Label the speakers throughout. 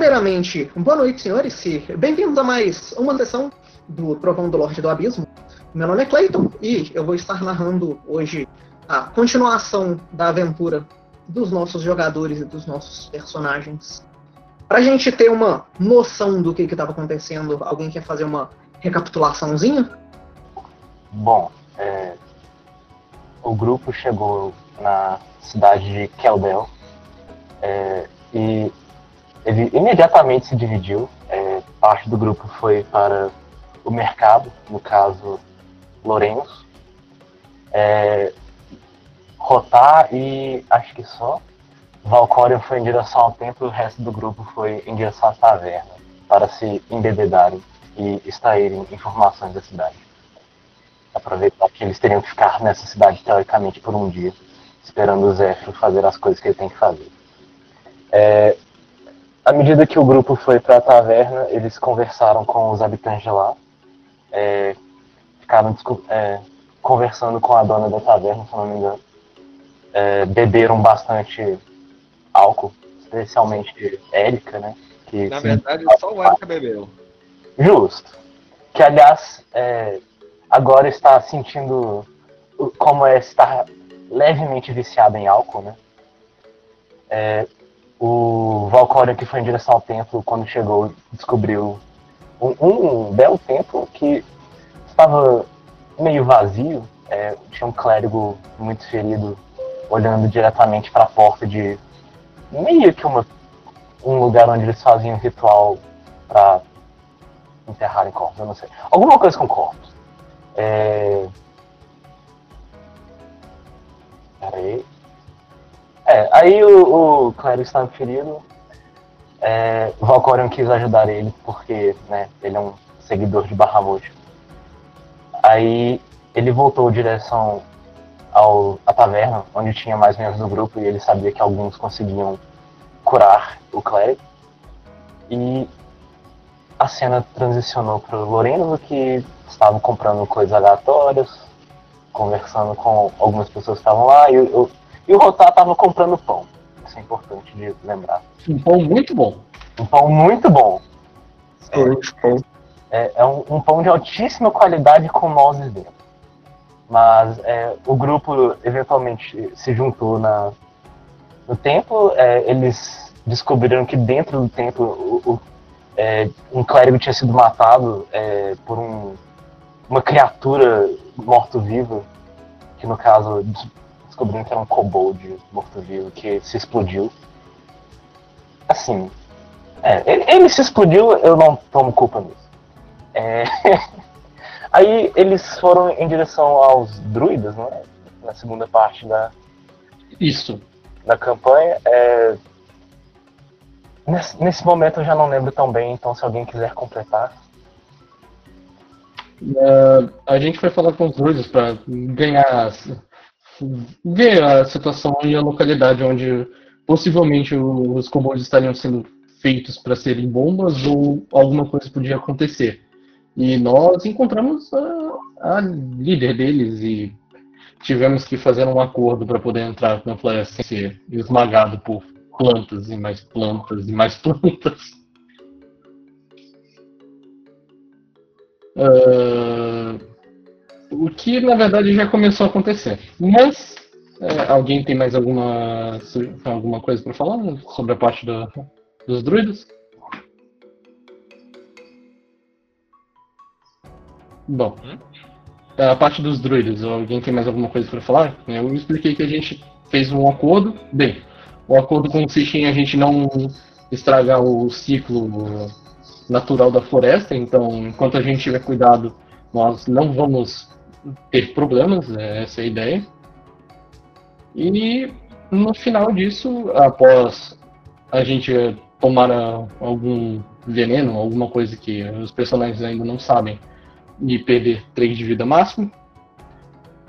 Speaker 1: primeiramente, boa noite, senhores, bem-vindos a mais uma sessão do Trovão do Lorde do Abismo. Meu nome é Clayton e eu vou estar narrando hoje a continuação da aventura dos nossos jogadores e dos nossos personagens. Para a gente ter uma noção do que estava acontecendo, alguém quer fazer uma recapitulaçãozinha?
Speaker 2: Bom, é, o grupo chegou na cidade de Keldel é, e ele imediatamente se dividiu. É, parte do grupo foi para o mercado, no caso Lourenço, é, Rotar e acho que só. Valcória foi em direção ao templo e o resto do grupo foi em direção à taverna para se embebedarem e extraírem informações da cidade. Aproveitar que eles teriam que ficar nessa cidade teoricamente por um dia, esperando o Zéfiro fazer as coisas que ele tem que fazer. É, à medida que o grupo foi para a taverna, eles conversaram com os habitantes de lá, é, ficaram é, conversando com a dona da taverna, se não me engano. É, beberam bastante álcool, especialmente Érica, né?
Speaker 3: Que Na verdade, só o Érica bebeu.
Speaker 2: Justo. Que, aliás, é, agora está sentindo como é estar levemente viciado em álcool, né? O Valcória que foi em direção ao templo, quando chegou, descobriu um, um belo templo que estava meio vazio. É, tinha um clérigo muito ferido olhando diretamente para a porta de meio que uma, um lugar onde eles faziam ritual para enterrarem corpos, eu não sei. Alguma coisa com corpos. É... Peraí. É, aí o, o clérigo estava ferido. É, Valcorion quis ajudar ele porque né, ele é um seguidor de Bahamut. Aí ele voltou em direção ao, à taverna, onde tinha mais membros do grupo, e ele sabia que alguns conseguiam curar o clérigo. E a cena transicionou para o Loreno, que estavam comprando coisas aleatórias, conversando com algumas pessoas que estavam lá, e, o, e o Rotar estava comprando pão. Isso é importante de lembrar.
Speaker 4: Um pão muito bom.
Speaker 2: Um pão muito bom. É, é, é um, um, pão de altíssima qualidade com nozes dentro. Mas é, o grupo eventualmente se juntou na, no templo. É, eles descobriram que dentro do templo o, o, é, um clérigo tinha sido matado é, por um, uma criatura morto-viva, que no caso descobriram que era um kobold morto-vivo que se explodiu. Assim, é, ele, ele, se explodiu, eu não tomo culpa nisso. É, Aí eles foram em direção aos druidas, né? Na segunda parte da.
Speaker 4: Isso.
Speaker 2: Da campanha. É... Nesse, nesse, momento eu já não lembro tão bem, então se alguém quiser completar.
Speaker 4: Uh, a gente foi falar com os druidas para ganhar. Ver a situação e a localidade onde possivelmente os kobolds estariam sendo feitos para serem bombas ou alguma coisa podia acontecer. E nós encontramos a, a líder deles e tivemos que fazer um acordo para poder entrar na floresta sem ser esmagado por plantas e mais plantas e mais plantas. Uh, o que na verdade já começou a acontecer. Mas uh, alguém tem mais alguma, alguma coisa para falar sobre a parte da, dos druidos? Bom, hum? a parte dos druidas, alguém tem mais alguma coisa para falar? Eu expliquei que a gente fez um acordo. Bem, o acordo consiste em a gente não estragar o ciclo natural da floresta, então enquanto a gente tiver cuidado, nós não vamos ter problemas, né? essa é ideia. E no final disso, após a gente tomar algum veneno, alguma coisa que os personagens ainda não sabem, e perder 3 de vida máximo,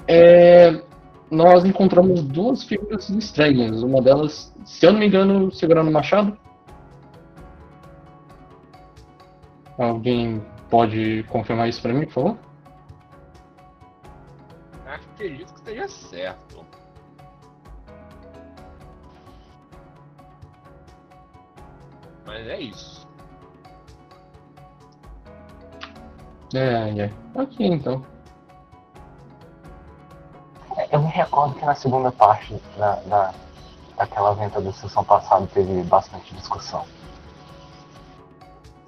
Speaker 4: é, nós encontramos duas figuras estranhas. Uma delas, se eu não me engano, segurando o machado. Alguém pode confirmar isso para mim, por favor?
Speaker 3: Acredito que esteja certo. Mas é isso.
Speaker 4: É, é. Ok, então.
Speaker 2: Eu me recordo que na segunda parte da, da, daquela venta da sessão passada teve bastante discussão.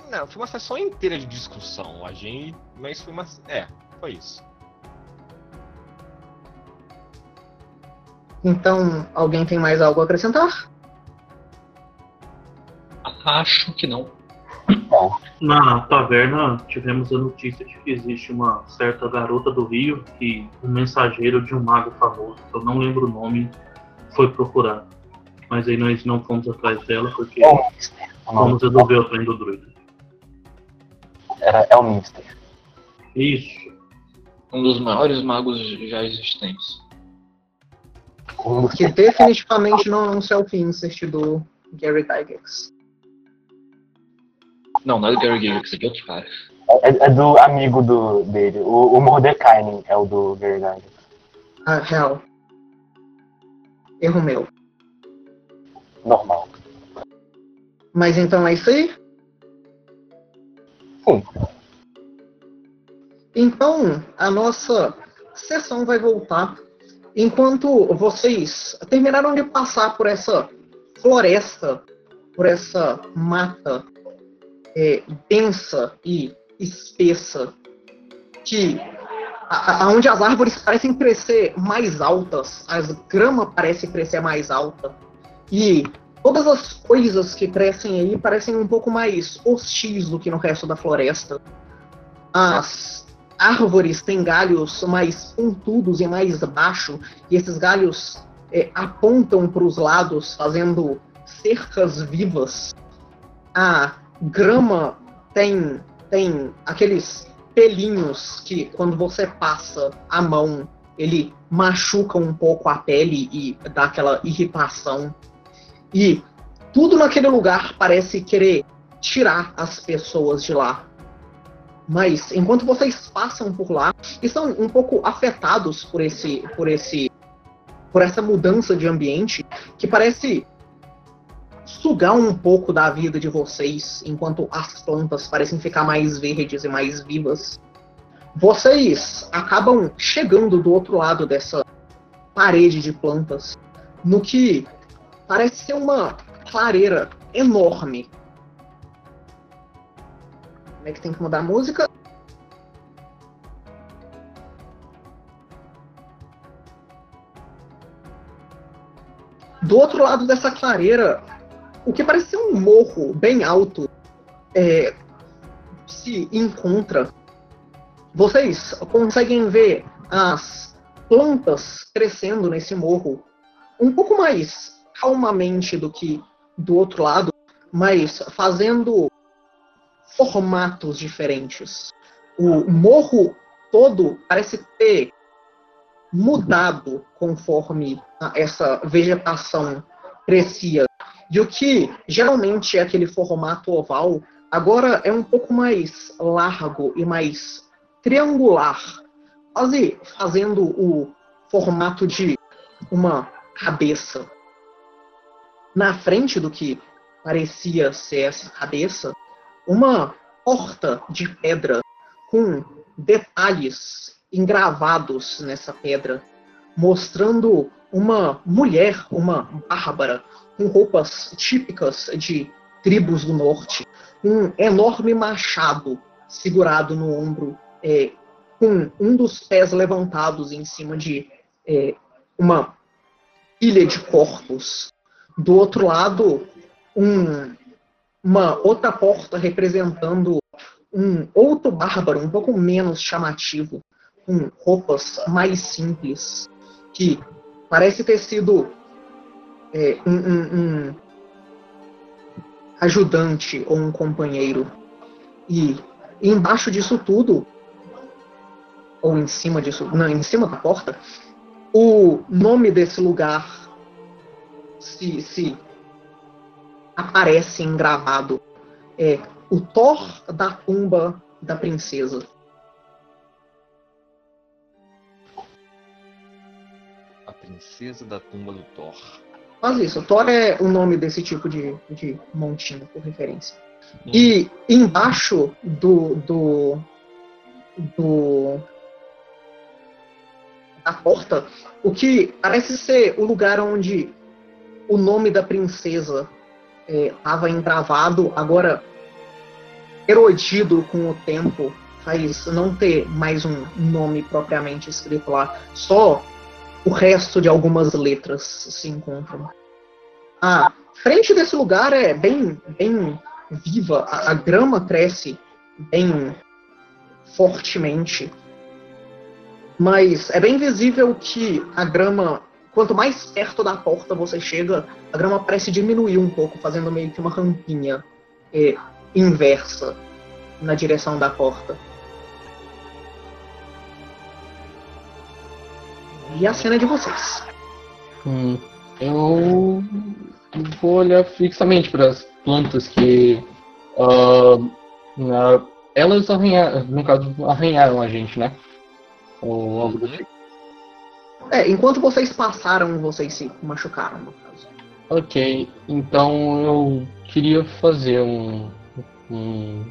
Speaker 3: Não, foi uma sessão inteira de discussão. A gente. Mas foi uma. É, foi isso.
Speaker 1: Então, alguém tem mais algo a acrescentar?
Speaker 5: Acho que não.
Speaker 6: Na taverna tivemos a notícia de que existe uma certa garota do Rio que um mensageiro de um mago famoso, que eu não lembro o nome, foi procurar. Mas aí nós não fomos atrás dela porque
Speaker 2: É. O nome
Speaker 6: vamos resolver o trem do druida.
Speaker 2: era, é o Mister.
Speaker 6: Isso.
Speaker 5: Um dos maiores magos já existentes.
Speaker 1: Que definitivamente não é um self-insert do Gary Gygax.
Speaker 5: Não, não é do Gary Gygax, é de outro cara.
Speaker 2: É, é do amigo do, dele. O, o Mordecai é o do Verdade.
Speaker 1: Ah, real. Erro meu.
Speaker 2: Normal.
Speaker 1: Mas então é isso aí?
Speaker 2: Sim.
Speaker 1: Então, a nossa sessão vai voltar enquanto vocês terminaram de passar por essa floresta, por essa mata é, densa e espessa, que aonde as árvores parecem crescer mais altas, as grama parece crescer mais alta e todas as coisas que crescem aí parecem um pouco mais hostis do que no resto da floresta. As árvores têm galhos mais pontudos e mais baixos, e esses galhos é, apontam para os lados, fazendo cercas vivas. A grama tem, tem aqueles pelinhos que, quando você passa a mão, ele machuca um pouco a pele e dá aquela irritação. E tudo naquele lugar parece querer tirar as pessoas de lá. Mas enquanto vocês passam por lá e são um pouco afetados por esse, por esse, por essa mudança de ambiente que parece sugar um pouco da vida de vocês, enquanto as plantas parecem ficar mais verdes e mais vivas. Vocês acabam chegando do outro lado dessa parede de plantas, no que parece ser uma clareira enorme como é que tem que mudar a música? Do outro lado dessa clareira, o que parece ser um morro bem alto é, se encontra. Vocês conseguem ver as plantas crescendo nesse morro um pouco mais calmamente do que do outro lado, mas fazendo formatos diferentes. O morro todo parece ter mudado conforme essa vegetação crescia. E o que geralmente é aquele formato oval, agora é um pouco mais largo e mais triangular, quase fazendo o formato de uma cabeça. Na frente do que parecia ser essa cabeça, uma porta de pedra com detalhes engravados nessa pedra, mostrando uma mulher, uma bárbara, com roupas típicas de tribos do norte, um enorme machado segurado no ombro, é, com um dos pés levantados em cima de é, uma pilha de corpos. Do outro lado, um uma outra porta representando um outro bárbaro um pouco menos chamativo, com roupas mais simples, que parece ter sido é, um, um- um ajudante ou um companheiro. E embaixo disso tudo, ou em cima disso, não, em cima da porta, o nome desse lugar se, se aparece engravado é o Thor da tumba da princesa.
Speaker 3: A princesa da tumba do Thor.
Speaker 1: quase isso. Thor é o nome desse tipo de, de montinho, por referência. E embaixo do, do, do da porta, o que parece ser o lugar onde o nome da princesa estava é, agora erodido com o tempo, faz não ter mais um nome propriamente escrito lá, só o resto de algumas letras se encontram. A frente desse lugar é bem, bem viva, a, a grama cresce bem fortemente. Mas é bem visível que a grama, quanto mais perto da porta você chega, a grama parece diminuir um pouco, fazendo meio que uma rampinha é, inversa na direção da porta. E a cena é de vocês.
Speaker 4: Hum, eu vou olhar fixamente para as plantas que Uh, elas arranharam, no caso, arranharam a gente, né? Ou algo do tipo.
Speaker 1: É, enquanto vocês passaram, vocês se machucaram, no caso.
Speaker 4: Ok, então eu queria fazer um. um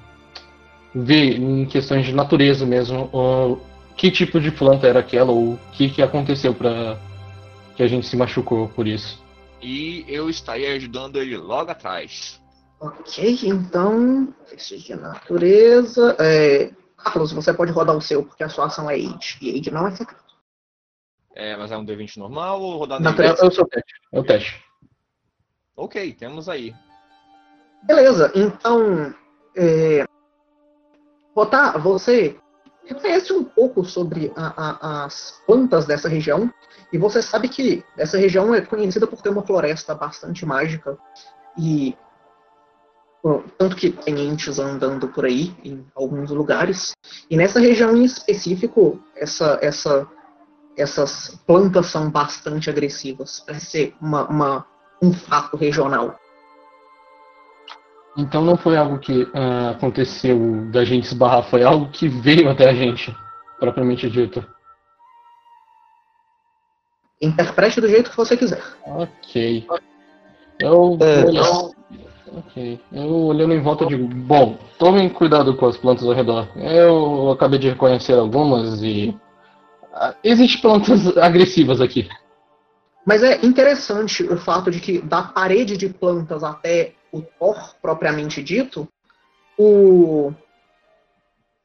Speaker 4: ver em questões de natureza mesmo uh, que tipo de planta era aquela ou o que, que aconteceu para que a gente se machucou por isso.
Speaker 3: E eu estaria ajudando ele logo atrás.
Speaker 1: Ok, então, testes de natureza. É... Carlos, você pode rodar o seu, porque a sua ação é Age. E Age não é secreto.
Speaker 3: É, mas é um D20 normal ou rodar
Speaker 4: Natureza? É o seu teste. É o teste.
Speaker 3: Ok, temos aí.
Speaker 1: Beleza, então. É... Rotar, você conhece um pouco sobre a, a, as plantas dessa região. E você sabe que essa região é conhecida por ter uma floresta bastante mágica. E tanto que tem entes andando por aí em alguns lugares. E nessa região em específico, essa, essa, essas plantas são bastante agressivas. Parece ser uma, uma, um fato regional.
Speaker 4: Então não foi algo que uh, aconteceu da gente esbarrar, foi algo que veio até a gente, propriamente dito.
Speaker 1: Interprete do jeito que você quiser.
Speaker 4: Ok. Eu, é, eu, Ok. Eu olhando em volta digo, bom, tomem cuidado com as plantas ao redor. Eu acabei de reconhecer algumas e. Existem plantas agressivas aqui.
Speaker 1: Mas é interessante o fato de que da parede de plantas até o Thor propriamente dito, o.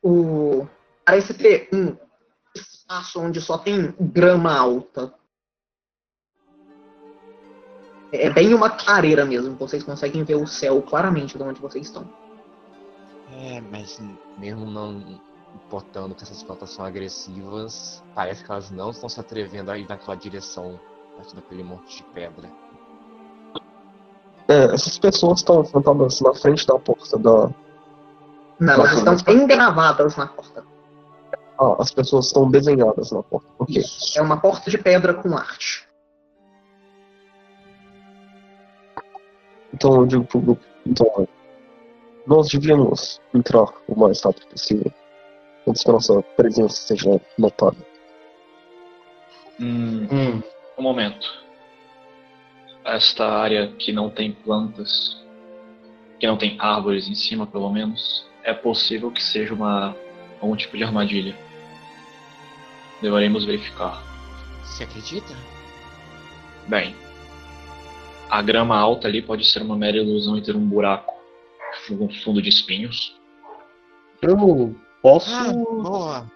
Speaker 1: o parece ter um espaço onde só tem grama alta. É bem uma clareira mesmo. Vocês conseguem ver o céu claramente de onde vocês estão.
Speaker 3: É, mas mesmo não importando que essas plantas são agressivas, parece que elas não estão se atrevendo a ir naquela direção, perto daquele monte de pedra.
Speaker 2: É, essas pessoas estão sentadas na frente da porta da.
Speaker 1: Não, elas estão engravadas na porta.
Speaker 2: Ah, as pessoas estão desenhadas na porta. Okay.
Speaker 1: Isso. É uma porta de pedra com arte.
Speaker 2: Então eu digo pro grupo, então nós devíamos entrar o mais rápido possível antes que a nossa presença seja notada.
Speaker 5: Hum, hum. Um momento. Esta área que não tem plantas, que não tem árvores em cima, pelo menos, é possível que seja uma algum tipo de armadilha. Deveremos verificar.
Speaker 3: Você acredita?
Speaker 5: Bem, a grama alta ali pode ser uma mera ilusão e ter um buraco, um fundo de espinhos.
Speaker 4: Eu posso.
Speaker 3: Ah, boa.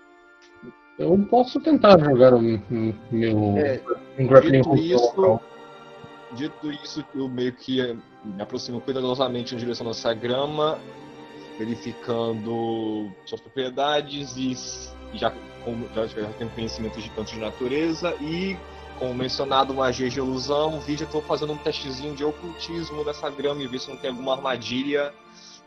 Speaker 4: Eu posso tentar jogar o meu
Speaker 3: É,
Speaker 4: um grappling
Speaker 3: dito
Speaker 4: hook
Speaker 3: isso-
Speaker 4: local.
Speaker 3: Dito isso, eu meio que eh, me aproximo cuidadosamente em direção dessa grama, verificando suas propriedades e já, como já, já tenho conhecimento de tanto de natureza e, como mencionado, magia de ilusão, vi já estou fazendo um testezinho de ocultismo dessa grama e ver se não tem alguma armadilha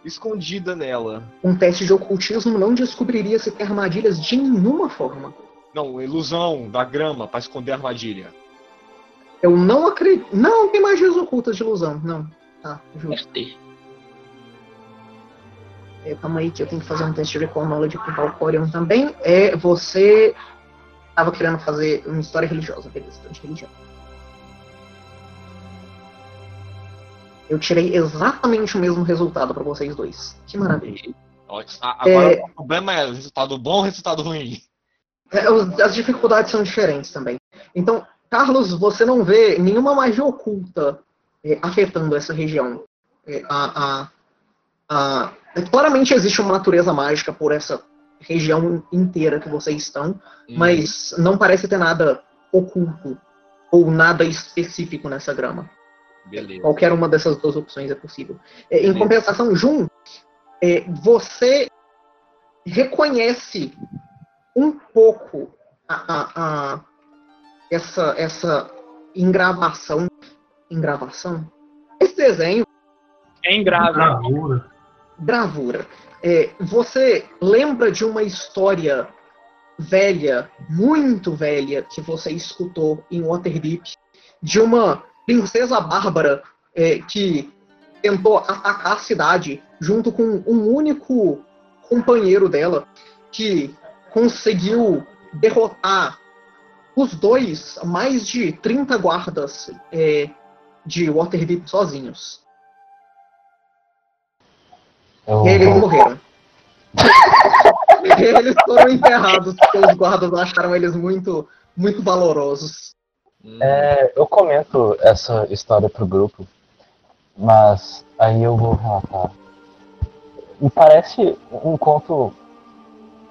Speaker 3: escondida nela.
Speaker 1: Um teste de ocultismo não descobriria se tem armadilhas de nenhuma forma.
Speaker 3: Não, ilusão da grama para esconder a armadilha.
Speaker 1: Eu não acredito. Não tem magias ocultas de ilusão, não. Tá, justo. É, calma aí que eu tenho que fazer um teste de Recall Knowledge com o Valcorion também. É, você estava querendo fazer uma história religiosa, beleza, história de Eu tirei exatamente o mesmo resultado para vocês dois. Que maravilha.
Speaker 3: Agora é... o problema é resultado bom ou resultado ruim?
Speaker 1: É, as dificuldades são diferentes também. Então, Carlos, você não vê nenhuma magia oculta é, afetando essa região. É, a, a, a, claramente existe uma natureza mágica por essa região inteira que vocês estão, hum. mas não parece ter nada oculto ou nada específico nessa grama.
Speaker 3: Beleza.
Speaker 1: Qualquer uma dessas duas opções é possível. É, em compensação, Jun, é, você reconhece um pouco a, a, a, essa, essa engravação. Engravação? Esse desenho.
Speaker 6: É.
Speaker 1: Gravura. Gravura. É, você lembra de uma história velha, muito velha, que você escutou em Waterdeep, de uma princesa bárbara é, que tentou atacar a cidade junto com um único companheiro dela que conseguiu derrotar os dois, mais de 30 guardas é, de Waterdeep sozinhos. Oh. E eles morreram. eles foram enterrados porque os guardas acharam eles muito, muito valorosos.
Speaker 2: É, eu comento essa história pro grupo, mas aí eu vou relatar. Me parece um conto.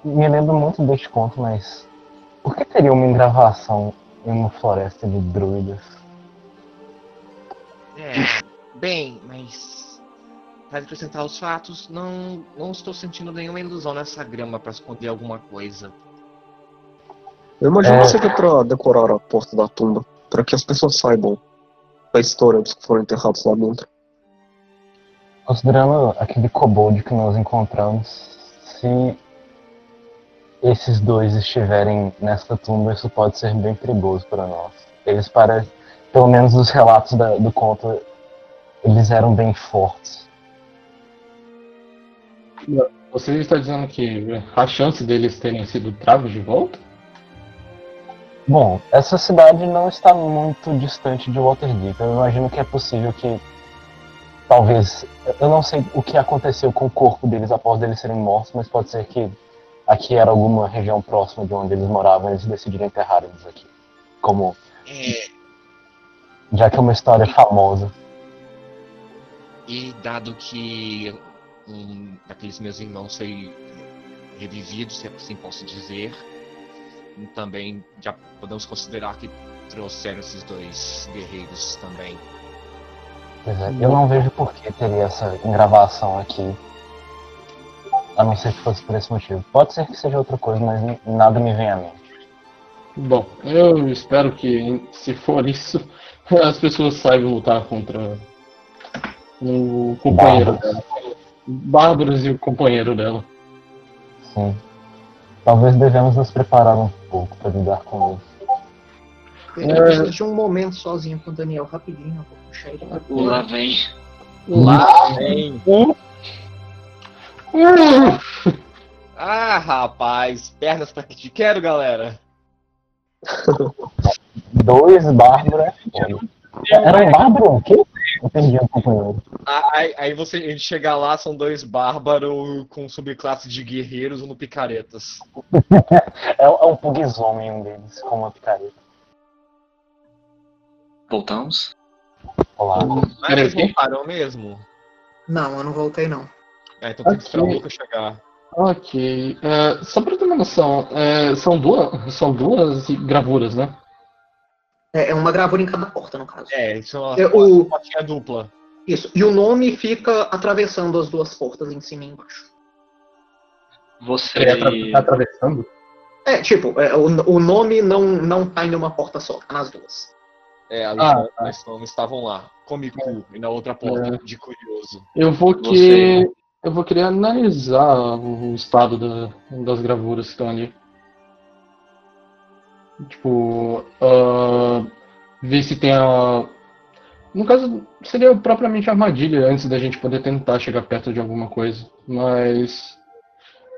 Speaker 2: Me lembro muito deste conto, mas por que teria uma engravação em uma floresta de druidas?
Speaker 3: É, bem, mas para acrescentar os fatos, não, não estou sentindo nenhuma ilusão nessa grama para esconder alguma coisa.
Speaker 7: Eu imagino é... que seja pra decorar a porta da tumba, para que as pessoas saibam a história dos que foram enterrados lá dentro.
Speaker 2: Considerando aquele kobold que nós encontramos, se esses dois estiverem nesta tumba, isso pode ser bem perigoso para nós. Eles parecem, pelo menos os relatos da, do conto, eles eram bem fortes.
Speaker 4: Você está dizendo que a chance deles terem sido travos de volta?
Speaker 2: Bom, essa cidade não está muito distante de Waterdeep. Eu imagino que é possível que talvez eu não sei o que aconteceu com o corpo deles após eles serem mortos, mas pode ser que aqui era alguma região próxima de onde eles moravam e eles decidiram enterrar eles aqui. Como. É... Já que é uma história famosa.
Speaker 3: E dado que um daqueles meus irmãos foi revivido, se assim posso dizer, também já podemos considerar que trouxeram esses dois guerreiros também.
Speaker 2: Pois é, eu não vejo por que teria essa engravação aqui a não ser que fosse por esse motivo. Pode ser que seja outra coisa, mas nada me vem à mente.
Speaker 4: Bom, eu espero que, se for isso, as pessoas saibam lutar contra o companheiro Bárbaros. dela. Bárbaros e o companheiro dela.
Speaker 2: Sim. Talvez devemos nos preparar um pouco para lidar com eles.
Speaker 1: Eu preciso de um momento sozinho com o Daniel, rapidinho, eu vou puxar ele.
Speaker 5: Lá vem.
Speaker 3: Lá vem. Ah, rapaz, pernas pra que te quero, galera.
Speaker 2: Dois bárbaros. Era um bárbaro o quê? Um companheiro.
Speaker 3: Aí, aí você, a gente chega lá, são dois bárbaros com subclasse de guerreiros no picaretas.
Speaker 2: é, é um pugzomem um deles, com uma picareta.
Speaker 5: Voltamos?
Speaker 2: Olá.
Speaker 3: Mas eles voltaram mesmo?
Speaker 1: Não, eu não voltei não.
Speaker 3: É, então tem que esperar o Lucas chegar.
Speaker 4: Ok. É, só pra ter uma noção, é, são, duas, são duas gravuras, né?
Speaker 1: É, é uma gravura em cada porta, no caso.
Speaker 3: É, isso é uma,
Speaker 1: é, o...
Speaker 3: portinha dupla.
Speaker 1: Isso. E o nome fica atravessando as duas portas em cima e embaixo.
Speaker 5: Você.
Speaker 4: É, tá atravessando?
Speaker 1: É, tipo, é, o, o nome não, não tá em uma porta só, tá nas duas.
Speaker 3: É, as ah, tá. estavam lá. Comicu e na outra porta, é. de curioso.
Speaker 4: Eu vou que. Você... Eu vou querer analisar o estado da, das gravuras que estão ali. Tipo, uh, ver se tem a. No caso, seria propriamente armadilha antes da gente poder tentar chegar perto de alguma coisa. Mas.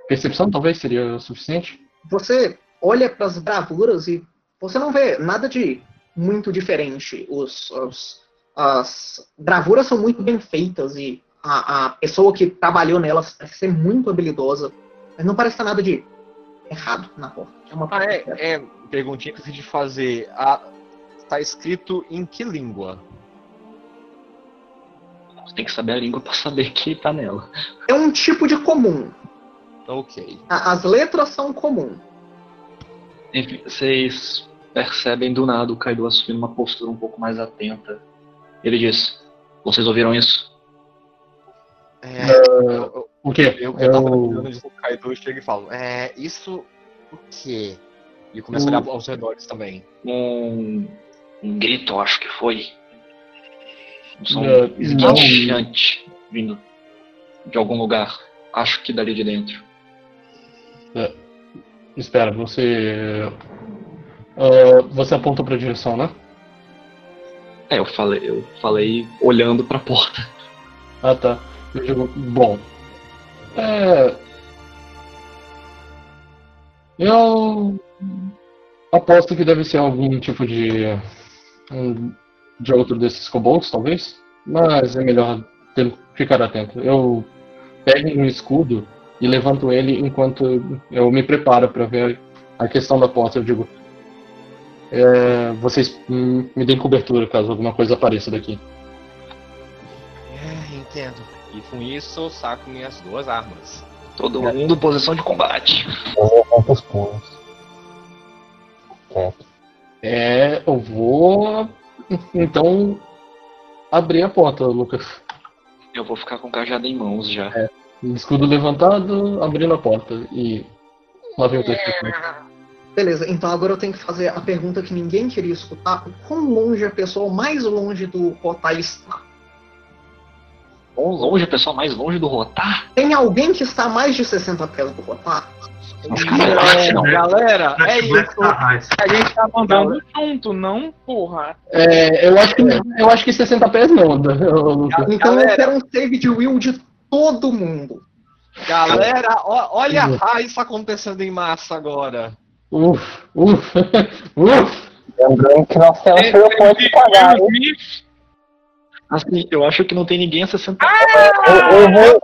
Speaker 4: Percepção talvez seria o suficiente?
Speaker 1: Você olha para as gravuras e você não vê nada de muito diferente. Os, os as gravuras são muito bem feitas e a, a pessoa que trabalhou nelas parece ser muito habilidosa. Mas não parece nada de errado na porta. É uma
Speaker 3: Ah, é, é perguntinha que eu esqueci de fazer. Ah, tá escrito em que língua?
Speaker 5: Você tem que saber a língua pra saber que tá nela.
Speaker 1: é um tipo de comum.
Speaker 3: Ok.
Speaker 1: A- As letras são comum.
Speaker 5: Enfim, vocês percebem do nada o Kaido assumindo uma postura um pouco mais atenta. Ele diz: Vocês ouviram isso?
Speaker 3: É, eu, eu,
Speaker 4: O quê?
Speaker 3: eu, eu tava
Speaker 4: Eu-
Speaker 3: lembrando de o Kaido e chego e falo, é, isso o quê? E começo a olhar aos redores também.
Speaker 5: Um, um grito, eu acho que foi. Um som
Speaker 4: Não,
Speaker 5: esguinchante vindo de algum lugar. Acho que dali de dentro.
Speaker 4: Espera, você. ah, você apontou pra direção, né?
Speaker 5: É, eu falei, eu falei olhando pra porta.
Speaker 4: Ah, tá. Eu digo, bom. É. Eu aposto que deve ser algum tipo de. de outro desses kobolds, talvez. Mas é melhor ter, ficar atento. Eu pego um escudo e levanto ele enquanto eu me preparo para ver a questão da porta. Eu digo. é, vocês me deem cobertura caso alguma coisa apareça daqui.
Speaker 3: É, entendo. E com isso, eu saco minhas duas armas.
Speaker 5: Todo mundo em posição de combate.
Speaker 2: Eu os. Quieto.
Speaker 4: É, eu vou então abrir a porta, Lucas.
Speaker 5: Eu vou ficar com o cajado em mãos já.
Speaker 4: Escudo levantado, abrindo a porta e lá vem o texto.
Speaker 1: Beleza, então agora eu tenho que fazer a pergunta que ninguém queria escutar. O quão longe a pessoa mais longe do Rotai está?
Speaker 5: Quão longe, a pessoa mais longe do rotar?
Speaker 1: Tem alguém que está mais de 60 pés do
Speaker 5: não, não.
Speaker 3: Galera, é isso.
Speaker 8: A gente tá mandando junto, não, porra.
Speaker 4: É, eu acho que eu acho que 60 pés não, Lucas.
Speaker 1: Então eu
Speaker 3: Galera.
Speaker 1: quero um save de will de todo mundo.
Speaker 3: Galera, ó- olha a isso acontecendo em massa agora.
Speaker 4: Uf, uf, uf.
Speaker 2: Lembrando que nós temos
Speaker 8: É,
Speaker 2: Hero Point pra pagar, hein?
Speaker 8: Smith,
Speaker 5: Assim, eu acho que não tem ninguém a 60
Speaker 2: Eu, eu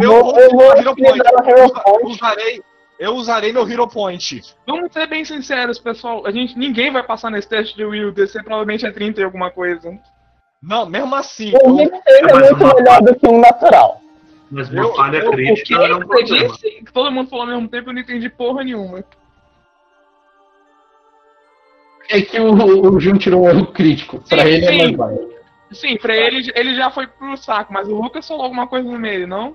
Speaker 2: Eu
Speaker 3: eu
Speaker 2: eu
Speaker 3: Eu usarei, eu usarei meu Hero Point.
Speaker 8: Vamos ser bem sinceros, pessoal. A gente, ninguém vai passar nesse teste de Will. DC provavelmente é 30 e alguma coisa.
Speaker 3: Não, mesmo assim.
Speaker 2: O
Speaker 3: eu-
Speaker 2: Rick é
Speaker 6: mas
Speaker 2: muito
Speaker 6: uma-
Speaker 2: melhor do que um natural.
Speaker 6: Mas uma
Speaker 3: Eu-
Speaker 6: falha
Speaker 3: eu- o
Speaker 6: crítica
Speaker 8: O que
Speaker 6: é um problema.
Speaker 8: disse? Que todo mundo falou ao mesmo tempo e eu não entendi porra nenhuma.
Speaker 4: É que o, o Jun tirou um erro crítico. Pra
Speaker 8: Sim,
Speaker 4: ele é
Speaker 8: sim.
Speaker 4: mais válido.
Speaker 8: Sim, pra ele, ele já foi pro saco, mas o Lucas falou alguma coisa no meio, não?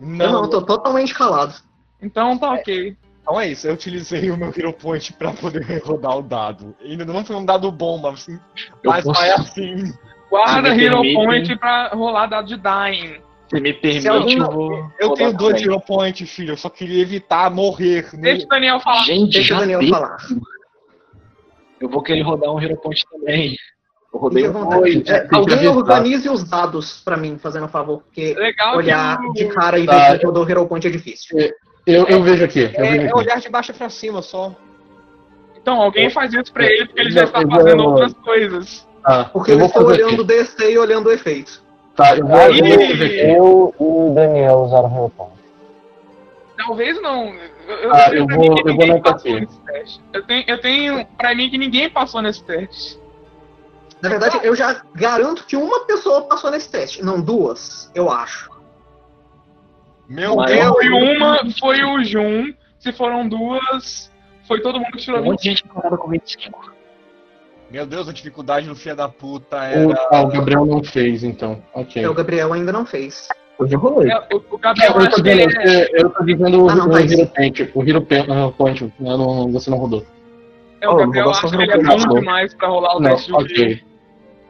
Speaker 1: Não,
Speaker 3: Não,
Speaker 1: eu tô totalmente calado.
Speaker 8: Então tá ok.
Speaker 3: Então é isso, eu utilizei o meu Hero Point pra poder rodar o dado. Ainda não foi um dado bom, mas, assim,
Speaker 5: Eu
Speaker 3: mas
Speaker 5: posso-
Speaker 3: vai assim.
Speaker 8: Guarda Hero Point pra rolar dado de Dying.
Speaker 5: Se me permite,
Speaker 3: alguém-
Speaker 5: eu vou.
Speaker 3: Eu
Speaker 5: rodar
Speaker 3: tenho dois. Hero Point, filho. Eu só queria evitar morrer. né?
Speaker 8: Deixa o Daniel falar.
Speaker 5: Gente,
Speaker 1: Deixa o Daniel
Speaker 5: dei.
Speaker 1: falar.
Speaker 5: Eu vou querer rodar um Hero Point também. Eu um.
Speaker 1: É, alguém organize os dados pra mim, fazendo um favor, porque
Speaker 8: Legal
Speaker 1: olhar
Speaker 8: que o...
Speaker 1: de cara e
Speaker 4: Tá.
Speaker 1: ver que eu dou Hero Point é difícil.
Speaker 4: Eu, eu vejo aqui. Eu
Speaker 3: É,
Speaker 4: vejo
Speaker 3: é
Speaker 4: aqui.
Speaker 3: olhar de baixo pra cima só.
Speaker 8: Então, alguém faz isso pra ele, porque ele
Speaker 4: Eu
Speaker 8: já
Speaker 4: vou-
Speaker 8: está
Speaker 4: eu vou-
Speaker 8: fazendo outras coisas.
Speaker 4: Tá,
Speaker 1: Porque
Speaker 4: eu
Speaker 1: eu
Speaker 4: vou
Speaker 1: estou
Speaker 4: fazer
Speaker 1: olhando o. DC e olhando o efeito.
Speaker 4: Tá, eu vou, eu vou aqui.
Speaker 2: Eu e o Daniel usaram Hero Point.
Speaker 8: Talvez não. Eu, eu,
Speaker 4: Ah, eu vou-
Speaker 8: que
Speaker 4: eu vou
Speaker 8: passou
Speaker 4: aqui.
Speaker 8: nesse teste. Eu tenho, eu tenho pra mim que ninguém passou nesse teste.
Speaker 1: Na verdade, eu já garanto que uma pessoa passou nesse teste. Não, duas, eu acho.
Speaker 3: Meu
Speaker 5: Mas-
Speaker 3: Deus!
Speaker 8: Foi uma, foi o Jun. Se foram duas, foi todo mundo que tirou
Speaker 5: Um
Speaker 8: 20.
Speaker 5: monte de gente acordada com 25.
Speaker 3: Meu Deus, a dificuldade do filho da puta era.
Speaker 4: ah, o Gabriel não fez, então. Ok.
Speaker 1: É, o Gabriel ainda não fez.
Speaker 7: Eu já rolei.
Speaker 8: É, o, o Gabriel
Speaker 4: Eu tô dizendo,
Speaker 8: é,
Speaker 4: eu tô dizendo o,
Speaker 1: Ah, não,
Speaker 4: o
Speaker 1: faz.
Speaker 4: Hero Point. O Hero Point, você não rodou.
Speaker 8: é, o
Speaker 7: Oh,
Speaker 8: Gabriel acho que ele é bom
Speaker 7: de
Speaker 8: demais pra rolar o
Speaker 4: Não,
Speaker 8: teste de Will.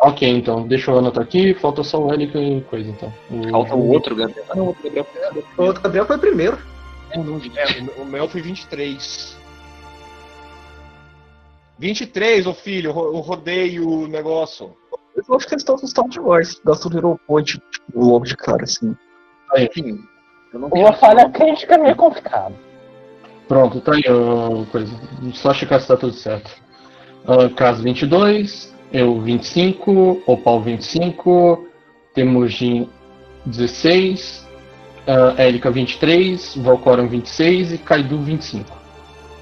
Speaker 4: Ok. Então, deixa eu anotar aqui, falta só o L e coisa, então. O-
Speaker 5: Falta o outro, Gabriel. Não, o outro Gabriel.
Speaker 1: O outro Gabriel foi o primeiro.
Speaker 5: Não vi.
Speaker 3: É, o meu- foi 23. 23, ô filho, eu ro- eu rodei o negócio.
Speaker 7: Eu acho que eles estão assustados demais. Gastam Hero Point tipo, logo de cara, assim.
Speaker 5: Enfim, eu não
Speaker 2: Uma falha crítica é meio complicado.
Speaker 4: Pronto, tá aí a coisa. Só checar se tá tudo certo. Ah, caso 22, Eu 25, Opal 25, Temujin 16, uh, Erika 23, Valcoran 26 e Kaidu 25.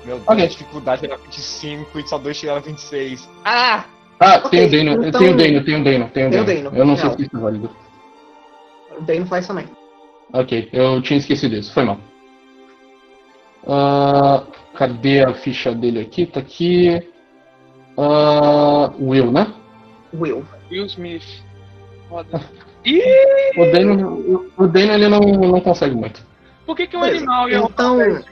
Speaker 3: Meu Deus,
Speaker 4: Ok.
Speaker 3: a dificuldade era 25 e só dois chegaram a 26. Ah!
Speaker 4: Ah,
Speaker 1: Ok,
Speaker 4: tem o Dano,
Speaker 1: então-
Speaker 4: tem o Dano, tem o Dano, tem o Dano.
Speaker 1: Dano,
Speaker 4: Eu não sei se isso é válido.
Speaker 1: O Dano faz também.
Speaker 4: Ok, eu tinha esquecido isso, foi mal. Ah, cadê a ficha dele aqui? Tá aqui. Ah, Will, né?
Speaker 1: Will.
Speaker 8: Will Smith. Foda. Ih,
Speaker 4: O Dano, o Dano ele não, não consegue muito.
Speaker 8: por que, que um
Speaker 1: Beleza.
Speaker 8: animal ia
Speaker 1: Então-?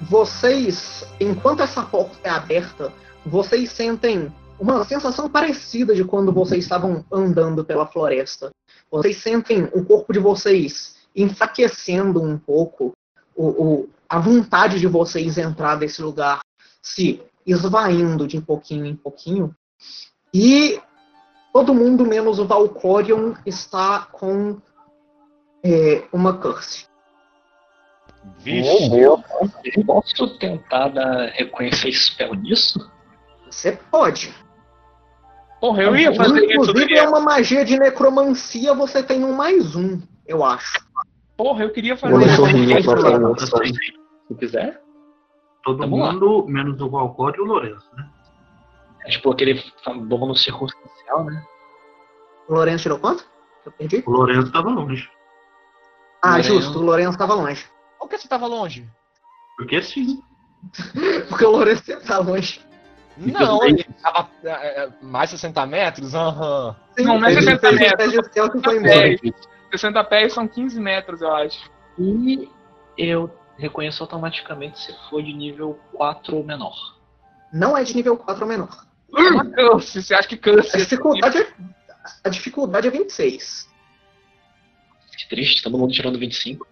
Speaker 1: Vocês, enquanto essa porta é aberta, vocês sentem uma sensação parecida de quando vocês estavam andando pela floresta. Vocês sentem o corpo de vocês enfraquecendo um pouco, o, o- a vontade de vocês entrar nesse lugar se esvaindo de pouquinho em pouquinho. E todo mundo, menos o Valcorion, está com é, uma curse.
Speaker 2: Meu Deus.
Speaker 5: Eu posso tentar dar, reconhecer spell nisso?
Speaker 1: Você pode.
Speaker 8: Porra, eu ia fazer isso.
Speaker 1: Inclusive, é uma magia de necromancia, você tem um mais um, eu acho.
Speaker 8: Porra, eu queria fazer isso.
Speaker 5: Se quiser.
Speaker 6: Todo
Speaker 5: Tamo lá.
Speaker 6: mundo, menos o Valcode e o Lourenço, né?
Speaker 5: É tipo aquele bom no circunstancial, né?
Speaker 1: O Lourenço tirou quanto? Eu perdi?
Speaker 6: O Lourenço tava longe.
Speaker 1: Ah,
Speaker 5: Lourenço.
Speaker 1: justo, o Lourenço estava longe.
Speaker 3: Por que você tava longe?
Speaker 6: Porque sim.
Speaker 1: Porque o Lourenço sempre tá longe.
Speaker 3: Não, ele tava é, é, mais 60 metros? Aham.
Speaker 1: Sim,
Speaker 8: Não, mas
Speaker 1: ele
Speaker 8: 60
Speaker 1: fez o
Speaker 8: metros.
Speaker 1: teste de stealth e foi
Speaker 8: É,
Speaker 1: embora.
Speaker 8: 60 pés são 15 metros, eu acho.
Speaker 5: E eu reconheço automaticamente se for de nível 4 ou menor.
Speaker 1: Não é de nível 4 ou menor.
Speaker 8: É curse, você acha que curse?
Speaker 1: A dificuldade é, a dificuldade é 26.
Speaker 5: Que triste, todo mundo tirando 25.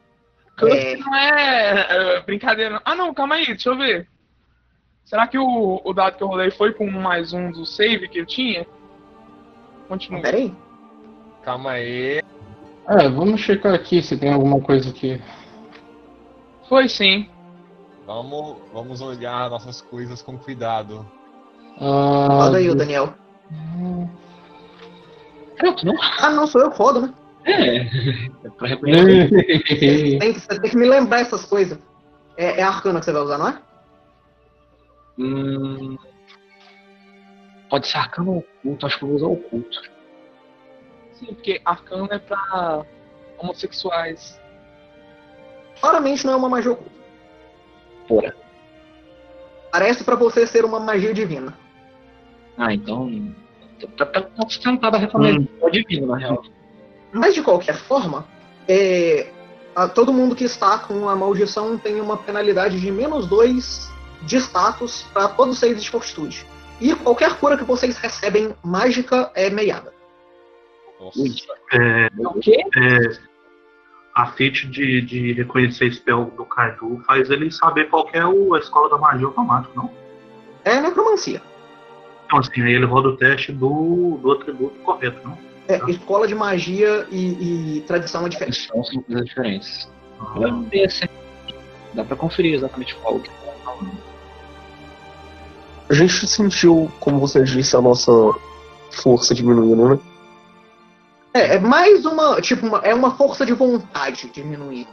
Speaker 8: Curse
Speaker 1: É,
Speaker 8: não é, é, brincadeira. não. Ah, não, calma aí, deixa eu ver. Será que o, o dado que eu rolei foi com mais um do save que eu tinha? Continua.
Speaker 1: peraí.
Speaker 3: Calma aí.
Speaker 4: É, vamos checar aqui se tem alguma coisa aqui.
Speaker 8: Foi sim.
Speaker 3: Vamos, vamos olhar nossas coisas com cuidado.
Speaker 4: Ah,
Speaker 1: Roda aí, o Daniel.
Speaker 5: Pronto, não?
Speaker 1: Ah, não, sou eu que rodo, né?
Speaker 5: É. É pra reconhecer.
Speaker 1: Tem que, você tem que me lembrar essas coisas. É, é arcana que você vai usar, não é?
Speaker 5: Hum, pode ser arcano ou oculto, acho que eu vou usar oculto.
Speaker 8: Sim, porque arcano é pra homossexuais.
Speaker 1: Claramente não é uma magia oculta. Parece pra você ser uma magia divina.
Speaker 5: Ah, então. Tá, tá, tá sustentada a reforma
Speaker 6: Hum.
Speaker 5: é divino, na real.
Speaker 1: Mas de qualquer forma, é, a- todo mundo que está com a maldição tem uma penalidade de menos 2 de status para todos os saves de fortitude. E qualquer cura que vocês recebem mágica é meiada.
Speaker 3: Nossa.
Speaker 6: É,
Speaker 5: O quê?
Speaker 6: é, a feat de, de reconhecer spell do Kaidu faz ele saber qual que é o, a escola da magia automática, não?
Speaker 1: É necromancia.
Speaker 6: Então, assim, aí ele roda o teste do, do atributo correto, não?
Speaker 1: É, escola de magia e, e tradição é diferente.
Speaker 5: São são coisas diferentes. Se dá pra conferir exatamente qual que tá falando.
Speaker 7: A gente sentiu, como você disse, a nossa força diminuindo, né?
Speaker 1: É, é mais uma. Tipo, uma- é uma força de vontade diminuindo.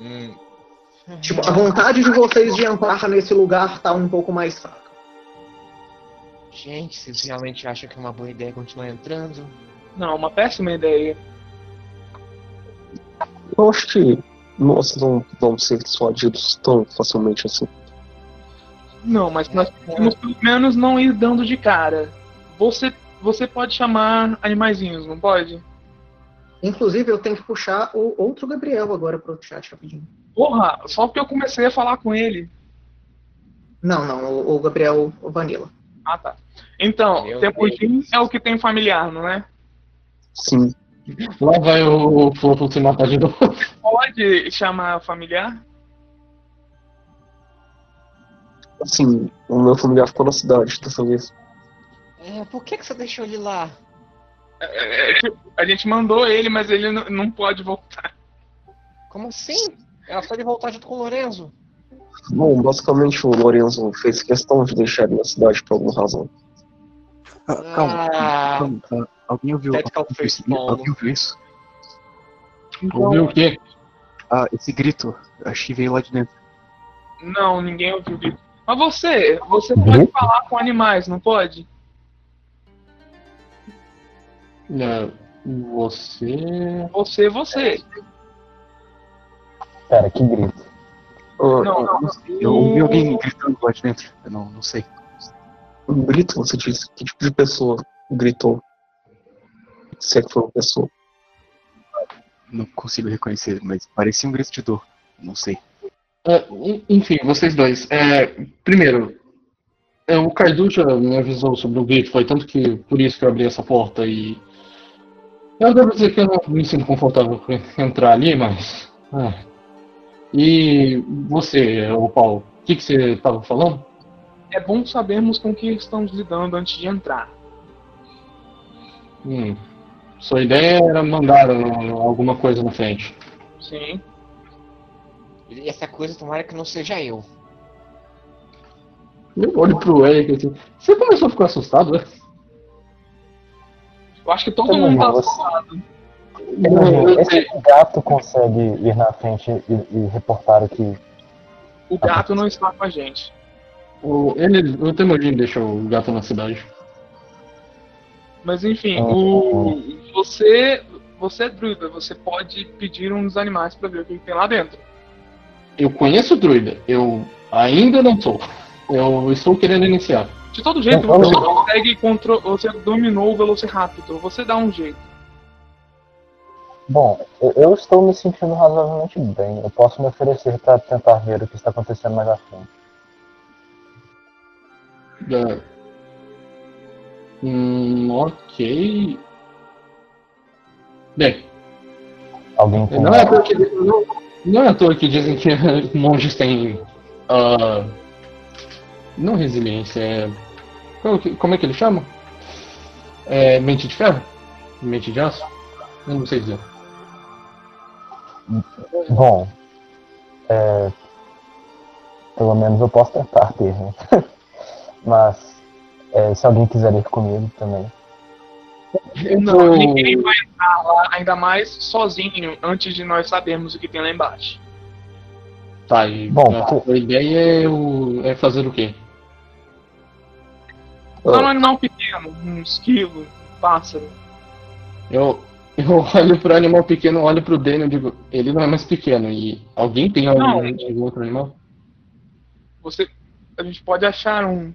Speaker 3: Hum,
Speaker 1: Tipo, a vontade de vocês de entrar nesse lugar tá um pouco mais fraca.
Speaker 3: Gente, vocês realmente acham que é uma boa ideia continuar entrando?
Speaker 8: Não, uma péssima ideia.
Speaker 7: Eu acho que nós não vamos ser dissuadidos tão facilmente assim.
Speaker 8: Não, mas nós podemos pelo menos não ir dando de cara. Você, você pode chamar animaizinhos, não pode?
Speaker 1: Inclusive, eu tenho que puxar o outro Gabriel agora pro chat rapidinho.
Speaker 8: Porra, só porque eu comecei a falar com ele.
Speaker 1: Não, não, o, o Gabriel Vanilla.
Speaker 8: Ah, tá. Então,
Speaker 3: Meu
Speaker 8: Temujin
Speaker 3: Deus.
Speaker 8: é o que tem familiar, não é?
Speaker 7: Sim.
Speaker 4: Lá vai o Floto se matar de novo.
Speaker 8: Pode chamar familiar?
Speaker 7: Assim, o meu familiar ficou na cidade dessa vez.
Speaker 3: É, por que, que você deixou ele lá?
Speaker 8: É, é, tipo, a gente mandou ele, mas ele não, pode voltar.
Speaker 3: Como assim? Era só ele voltar junto com o Lorenzo.
Speaker 7: Bom, basicamente o Lorenzo fez questão de deixar ele na cidade por alguma razão.
Speaker 9: Ah, calma,
Speaker 3: Ah,
Speaker 9: calma. ah, alguém ouviu, alguém ouviu isso? Alguém ouviu isso?
Speaker 4: Ouviu o quê?
Speaker 9: Ah, esse grito. Acho que veio lá de dentro.
Speaker 8: Não, ninguém ouviu o grito. Mas você, você pode
Speaker 2: Grito?
Speaker 8: falar com animais, não pode?
Speaker 4: É, você.
Speaker 8: Você, você.
Speaker 2: Pera, que grito.
Speaker 7: Ah,
Speaker 8: Não, não.
Speaker 9: Eu ouvi alguém gritando lá de dentro. Eu não, não sei.
Speaker 7: Um grito, você disse? Que tipo de pessoa gritou? Se é que foi uma pessoa.
Speaker 9: Não consigo reconhecer, mas parecia um grito de dor. Não sei.
Speaker 4: En- enfim, vocês dois. É, primeiro, é, o Carducha me avisou sobre o grito, foi tanto que por isso que eu abri essa porta e. Eu devo dizer que eu não me sinto confortável com entrar ali, mas. ah. E você, o Paulo, o que, que você estava falando?
Speaker 8: É bom sabermos com o que estamos lidando antes de entrar.
Speaker 4: Hum, sua ideia era mandar uh, alguma coisa na frente.
Speaker 8: Sim.
Speaker 10: E essa coisa, tomara que não seja eu.
Speaker 4: Eu olho pro Eric assim. Você começou a ficar assustado, né?
Speaker 8: Eu acho que todo
Speaker 2: Como
Speaker 8: mundo tá
Speaker 2: você-
Speaker 8: assustado.
Speaker 4: Sei.
Speaker 2: Esse gato consegue ir na frente e, e reportar o que.
Speaker 8: O gato não está com a gente.
Speaker 4: O, ele, o Temujin deixou o gato na cidade.
Speaker 8: Mas enfim,
Speaker 2: Ah.
Speaker 8: o você você é druida, você pode pedir um dos animais pra ver o que tem lá dentro.
Speaker 4: Eu conheço o druida, eu ainda não sou. Eu estou querendo iniciar.
Speaker 8: De todo jeito, você
Speaker 2: vamos-
Speaker 8: consegue contro você dominou o Velociraptor, você dá um jeito.
Speaker 2: Bom, eu, eu estou me sentindo razoavelmente bem. Eu posso me oferecer para tentar ver o que está acontecendo mais à frente.
Speaker 4: Da- Hum, ok. Bem,
Speaker 2: Alguém tem.
Speaker 4: não é, à toa que, não, não é à toa que dizem que monges têm. ah, não resiliência, é. que- como é que ele chama? É, mente de ferro? Mente de aço? Eu não sei dizer.
Speaker 2: Bom, é, pelo menos eu posso tentar ter, né? Mas é, se alguém quiser ir comigo também.
Speaker 8: Não,
Speaker 4: Eu-
Speaker 8: ninguém vai entrar lá, ainda mais sozinho, antes de nós sabermos o que tem lá embaixo.
Speaker 4: Tá, e
Speaker 2: Bom,
Speaker 4: a, a ideia é, o- é fazer o quê?
Speaker 8: Só um animal pequeno, um esquilo, um pássaro.
Speaker 4: Eu, eu olho pro animal pequeno, olho pro Daniel e digo, ele não é mais pequeno. E alguém tem algum,
Speaker 8: Não.
Speaker 4: algum outro animal?
Speaker 8: Você. A gente pode achar um.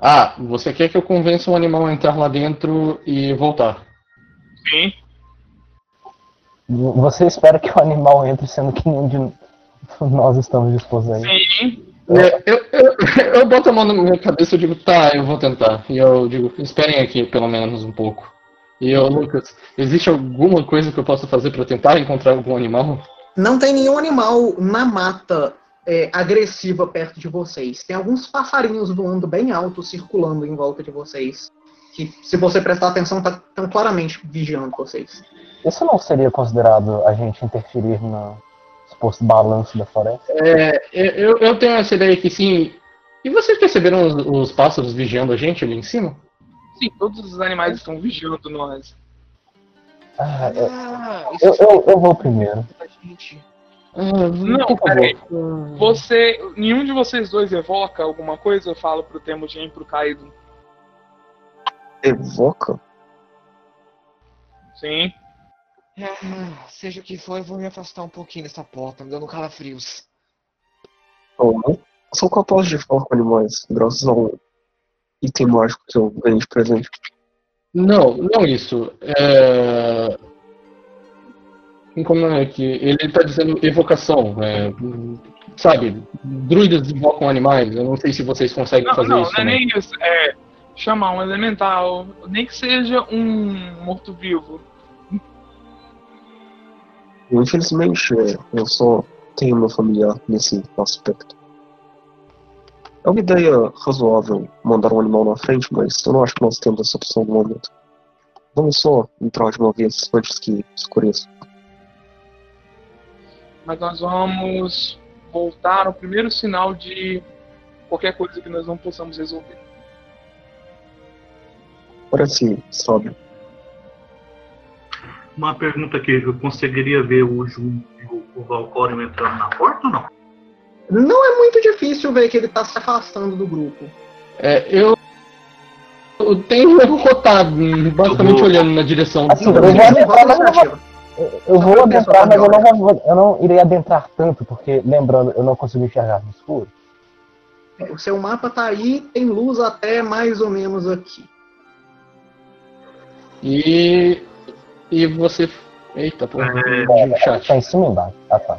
Speaker 4: Ah, você quer que eu convença um animal a entrar lá dentro e voltar?
Speaker 8: Sim.
Speaker 2: Você espera que o animal entre, sendo que nenhum de nós estamos dispostos a ir.
Speaker 8: Sim.
Speaker 4: É, Eu, eu, eu boto a mão na minha cabeça e digo, tá, eu vou tentar. E eu digo, esperem aqui pelo menos um pouco. E eu, Lucas, existe alguma coisa que eu possa fazer para tentar encontrar algum animal?
Speaker 1: Não tem nenhum animal na mata é, agressiva perto de vocês. Tem alguns passarinhos voando bem alto, circulando em volta de vocês. Que, se você prestar atenção, estão claramente vigiando vocês.
Speaker 2: Isso não seria considerado a gente interferir no suposto balanço da floresta?
Speaker 4: É, eu, eu tenho essa ideia que sim. E vocês perceberam os, os pássaros vigiando a gente ali em cima?
Speaker 8: Sim, todos os animais estão vigiando nós.
Speaker 2: Ah, eu,
Speaker 10: Ah, isso
Speaker 2: eu, eu, eu vou primeiro.
Speaker 4: Ah,
Speaker 8: Não, peraí. Você. Nenhum de vocês dois evoca alguma coisa? Eu falo pro Temujin e pro Kaido.
Speaker 7: Evoca?
Speaker 8: Sim.
Speaker 10: Ah, seja o que for, eu vou me afastar um pouquinho dessa porta, me dando calafrios.
Speaker 7: Não? Sou capaz de falar com animais, graças ao item mágico que eu ganhei de presente.
Speaker 4: Não, não isso. É... Como é que. Ele tá dizendo evocação. é, Sabe, druidas invocam animais. Eu não sei se vocês conseguem
Speaker 8: Não,
Speaker 4: fazer
Speaker 8: não,
Speaker 4: isso.
Speaker 8: não é
Speaker 4: né?
Speaker 8: nem isso. É chamar um elemental, nem que seja um morto-vivo.
Speaker 7: Infelizmente, é, eu só tenho meu familiar nesse aspecto. É uma ideia razoável mandar um animal na frente, mas eu não acho que nós temos essa opção no momento. Vamos só entrar de uma vez antes que escureça.
Speaker 8: Mas nós vamos voltar ao primeiro sinal de qualquer coisa que nós não possamos resolver.
Speaker 7: Parece sóbrio.
Speaker 6: Uma pergunta aqui, eu conseguiria ver o Jun e o, o Valcório entrando na porta ou não?
Speaker 1: Não é muito difícil ver que ele tá se afastando do grupo.
Speaker 4: É, eu. Eu tenho rotado, basicamente olhando na direção
Speaker 2: Assim,
Speaker 4: do.
Speaker 2: eu vou adentrar, mas eu não vou, eu vou adentrar, mas eu não, vou, eu não irei adentrar tanto, porque, lembrando, eu não consigo enxergar no escuro.
Speaker 1: O seu mapa tá aí, tem luz até mais ou menos aqui.
Speaker 4: E. E você. Eita, porra.
Speaker 6: É,
Speaker 4: o chat.
Speaker 2: Tá em cima e embaixo. Ah, tá.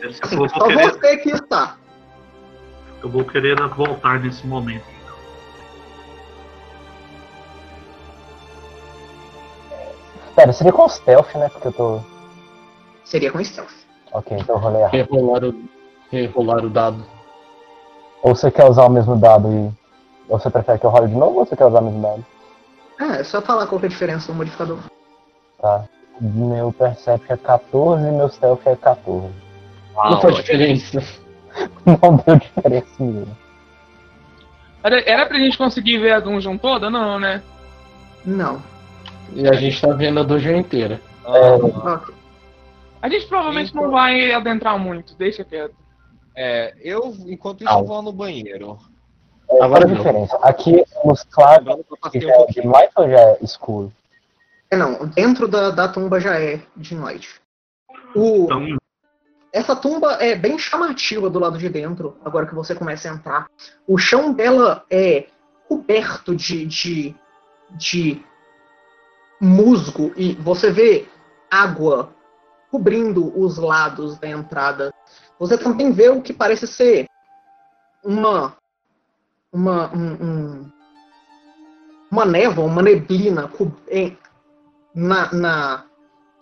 Speaker 6: Eu, vou
Speaker 1: só
Speaker 6: querer,
Speaker 1: você que está.
Speaker 6: eu vou querer voltar nesse momento.
Speaker 2: Pera, seria com stealth, né? Porque eu tô.
Speaker 1: Seria com stealth.
Speaker 2: Ok, então eu rolei errado.
Speaker 4: Rerolar o, rerolar o dado.
Speaker 2: Ou você quer usar o mesmo dado e. Ou você prefere que eu role de novo ou você quer usar o mesmo dado?
Speaker 1: É, é só falar qual que é a diferença do modificador.
Speaker 2: Tá. Meu Perception é 14 e meu Stealth é 14.
Speaker 4: Não faz diferença.
Speaker 2: Não deu diferença nenhuma.
Speaker 8: Era, era pra gente conseguir ver a dungeon toda? Não, né?
Speaker 1: Não.
Speaker 4: E a gente tá vendo a dungeon inteira.
Speaker 2: É,
Speaker 1: Ok.
Speaker 8: A gente provavelmente não vai adentrar muito, deixa quieto.
Speaker 3: É, eu, enquanto isso,
Speaker 2: Au.
Speaker 3: vou no banheiro.
Speaker 2: É,
Speaker 4: Agora
Speaker 2: a
Speaker 4: não.
Speaker 2: diferença? Aqui nos claros
Speaker 3: que
Speaker 2: já é de light ou já é escuro?
Speaker 1: É, não, dentro da, da tumba já é de noite. O,
Speaker 6: Então,
Speaker 1: essa tumba é bem chamativa do lado de dentro, agora que você começa a entrar. O chão dela é coberto de, de, de musgo e você vê água cobrindo os lados da entrada. Você também vê o que parece ser uma uma um- um- uma névoa, uma neblina em- na, na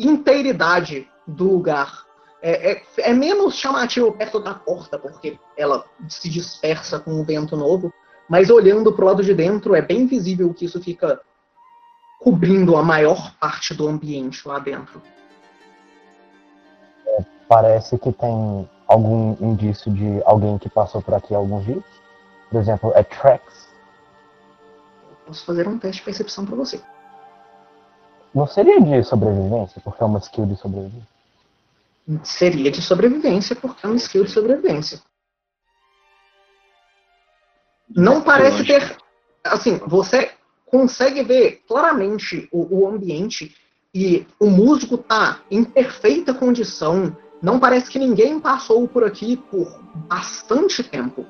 Speaker 1: inteiridade do lugar. É, é, é menos chamativo perto da porta, porque ela se dispersa com o vento novo, mas olhando para o lado de dentro é bem visível que isso fica cobrindo a maior parte do ambiente lá dentro.
Speaker 2: Parece que tem algum indício de alguém que passou por aqui alguns dias. Por exemplo, é tracks.
Speaker 1: Posso fazer um teste de percepção para você.
Speaker 2: Não seria de sobrevivência, porque é uma skill de sobrevivência.
Speaker 1: Seria de sobrevivência, porque é uma skill de sobrevivência. Não parece ter. Assim, você consegue ver claramente o, o ambiente e o músico tá em perfeita condição. Não parece que ninguém passou por aqui por bastante tempo.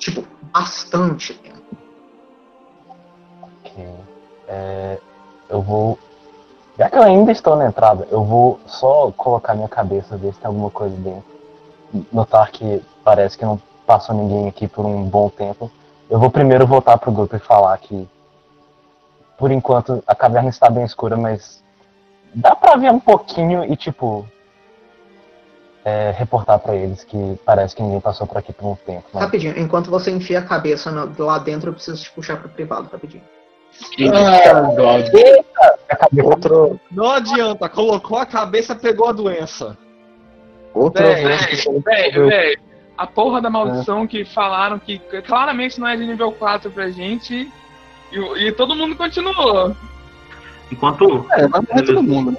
Speaker 1: Tipo, bastante tempo.
Speaker 2: Ok. É, eu vou. Já que eu ainda estou na entrada, eu vou só colocar minha cabeça, ver se tem alguma coisa dentro. Notar que parece que não passou ninguém aqui por um bom tempo. Eu vou primeiro voltar pro grupo e falar que, por enquanto, a caverna está bem escura, mas dá pra ver um pouquinho e, tipo, é, reportar pra eles que parece que ninguém passou por aqui por um tempo. Mas
Speaker 1: Rapidinho, enquanto você enfia a cabeça no- lá dentro, eu preciso te puxar pro privado, rapidinho.
Speaker 4: Ah, God.
Speaker 2: a cabeça
Speaker 7: Outra,
Speaker 3: Não adianta, colocou a cabeça, pegou a doença.
Speaker 7: outra vez que
Speaker 8: Velho, velho, a porra da maldição que falaram que claramente não é de nível 4 pra gente e, e todo mundo continuou.
Speaker 6: enquanto,
Speaker 9: É, mas não é todo mundo, né?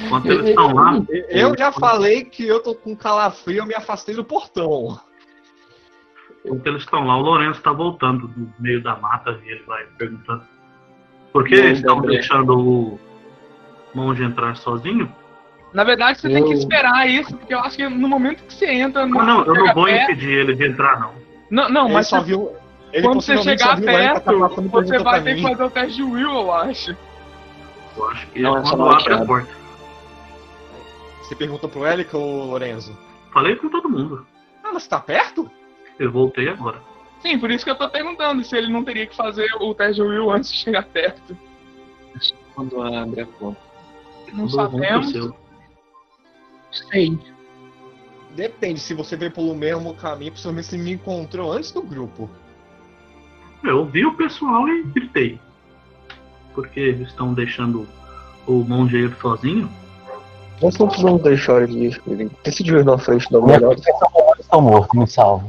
Speaker 6: Enquanto eles estão lá,
Speaker 3: Eu já falei que eu tô com calafrio, eu me afastei do portão.
Speaker 6: enquanto eles estão lá, o Lourenço tá voltando do meio da mata e ele vai perguntando por que
Speaker 5: Não,
Speaker 6: estão deixando o monge entrar sozinho?
Speaker 8: Na verdade, você tem que
Speaker 4: Eu-
Speaker 8: esperar isso, porque eu acho que no momento que você entra no.
Speaker 6: Ah, não, eu não vou
Speaker 8: perto-
Speaker 6: impedir ele de entrar, não.
Speaker 8: Não, não,
Speaker 3: Ele
Speaker 8: mas
Speaker 3: só
Speaker 8: você-
Speaker 3: viu. Ele
Speaker 8: quando você chegar perto, você vai ter que fazer o teste de Will, eu acho.
Speaker 6: Eu acho que
Speaker 5: Não,
Speaker 6: é
Speaker 5: é só
Speaker 6: quando
Speaker 5: uma
Speaker 6: abre a porta.
Speaker 3: Você perguntou pro Elic ou Lorenzo?
Speaker 6: Falei com todo mundo.
Speaker 3: Ah, mas tá perto?
Speaker 6: Eu voltei agora.
Speaker 8: Sim, por isso que eu tô perguntando se ele não teria que fazer o teste de Will antes de chegar perto.
Speaker 5: Quando abre a porta.
Speaker 8: Não sabemos.
Speaker 4: Sei.
Speaker 3: Depende, se você veio pelo mesmo caminho, possivelmente você me encontrou antes do grupo.
Speaker 6: Eu vi o pessoal e gritei. Porque eles estão deixando o mongeiro sozinho.
Speaker 7: Nós não precisamos deixar ele ir. Ele decidiu ir na frente da
Speaker 2: proteção estão morto, me salve.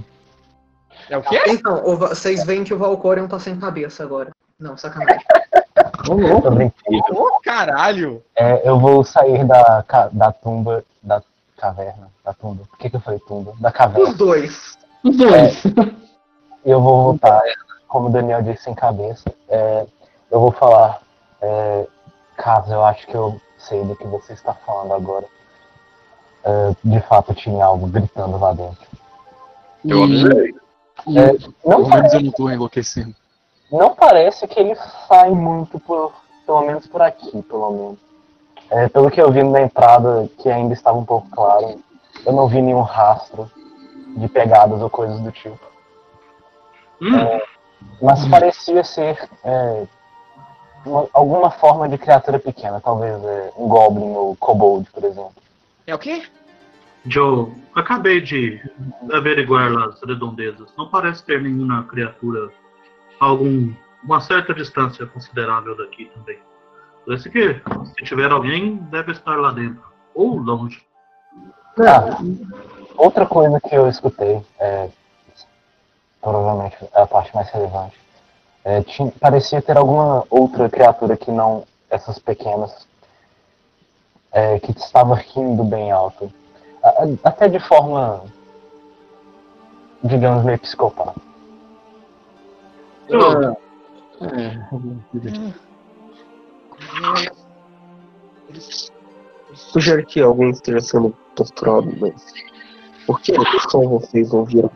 Speaker 8: É o quê?
Speaker 1: Então, vocês veem que o Valcorion tá sem cabeça agora. Não, sacanagem.
Speaker 4: Ô, louco.
Speaker 3: Ô, caralho!
Speaker 2: É, eu vou sair da, da tumba, da caverna, da tumba. Por que, que eu falei tumba? Da caverna.
Speaker 1: Os dois.
Speaker 4: Os dois.
Speaker 2: E eu vou voltar, como o Daniel disse, sem cabeça. É, eu vou falar, é, caso eu acho que eu sei do que você está falando agora. É, de fato tinha algo gritando lá dentro.
Speaker 5: Eu avisei.
Speaker 4: E-
Speaker 2: É, não,
Speaker 9: Pelo menos
Speaker 2: parece,
Speaker 9: eu não tô enlouquecendo.
Speaker 2: não parece que ele sai muito por. Pelo menos por aqui, pelo menos. É, pelo que eu vi na entrada, que ainda estava um pouco claro, eu não vi nenhum rastro de pegadas ou coisas do tipo.
Speaker 6: Hum,
Speaker 2: Mas parecia ser é, uma- alguma forma de criatura pequena, talvez é, um goblin ou kobold, por exemplo.
Speaker 8: É o quê?
Speaker 6: Joe, acabei de averiguar lá as redondezas. Não parece ter nenhuma criatura a algum uma certa distância considerável daqui também. Parece que se tiver alguém, deve estar lá dentro. Ou longe.
Speaker 2: Ah, outra coisa que eu escutei, é, provavelmente é a parte mais relevante, é, tinha- parecia ter alguma outra criatura que não essas pequenas, é, que estava rindo bem alto. A- a- Até de forma, digamos, meio psicopata.
Speaker 6: Joe,
Speaker 4: É.
Speaker 7: Sugere que alguém esteja sendo torturado, mas. Por que só vocês ouviram?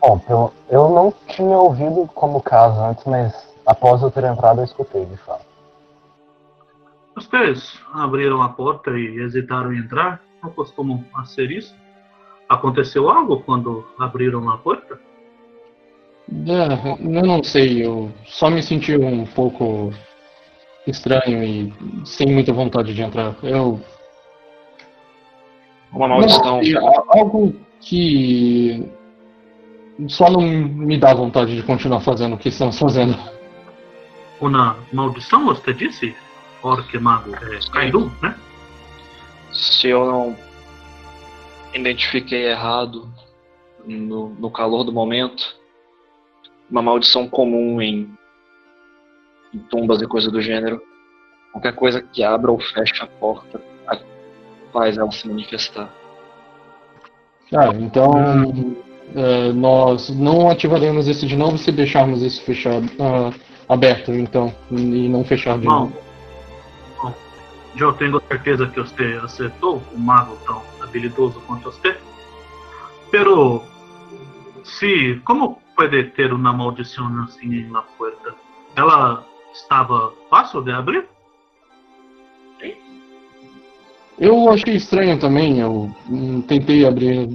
Speaker 2: Bom, pelo- eu não tinha ouvido como caso antes, mas após eu ter entrado eu escutei, de fato.
Speaker 6: vocês abriram a porta e hesitaram em entrar? Não costumam ser isso? Aconteceu algo quando abriram a porta?
Speaker 4: É, eu não sei, eu só me senti um pouco estranho e sem muita vontade de entrar. Eu
Speaker 5: Uma
Speaker 4: não
Speaker 5: maldição.
Speaker 4: algo que só não me dá vontade de continuar fazendo o que estamos fazendo.
Speaker 6: Uma maldição, você disse? Orc mago, é Kaidu, né?
Speaker 5: Se eu não identifiquei errado no, no calor do momento, uma maldição comum em, em tumbas e coisa do gênero. Qualquer coisa que abra ou feche a porta a- faz ela se manifestar.
Speaker 4: Ah, então é, nós não ativaremos esse de novo se deixarmos esse fechado, ah, aberto, então, e não fechar de
Speaker 6: Bom,
Speaker 4: novo.
Speaker 6: bom, eu tenho certeza que você acertou um mago tão habilidoso quanto você. Pero, se, como pode ter uma maldição assim na porta? Ela estava fácil de abrir?
Speaker 4: Eu achei estranho também, eu tentei abrir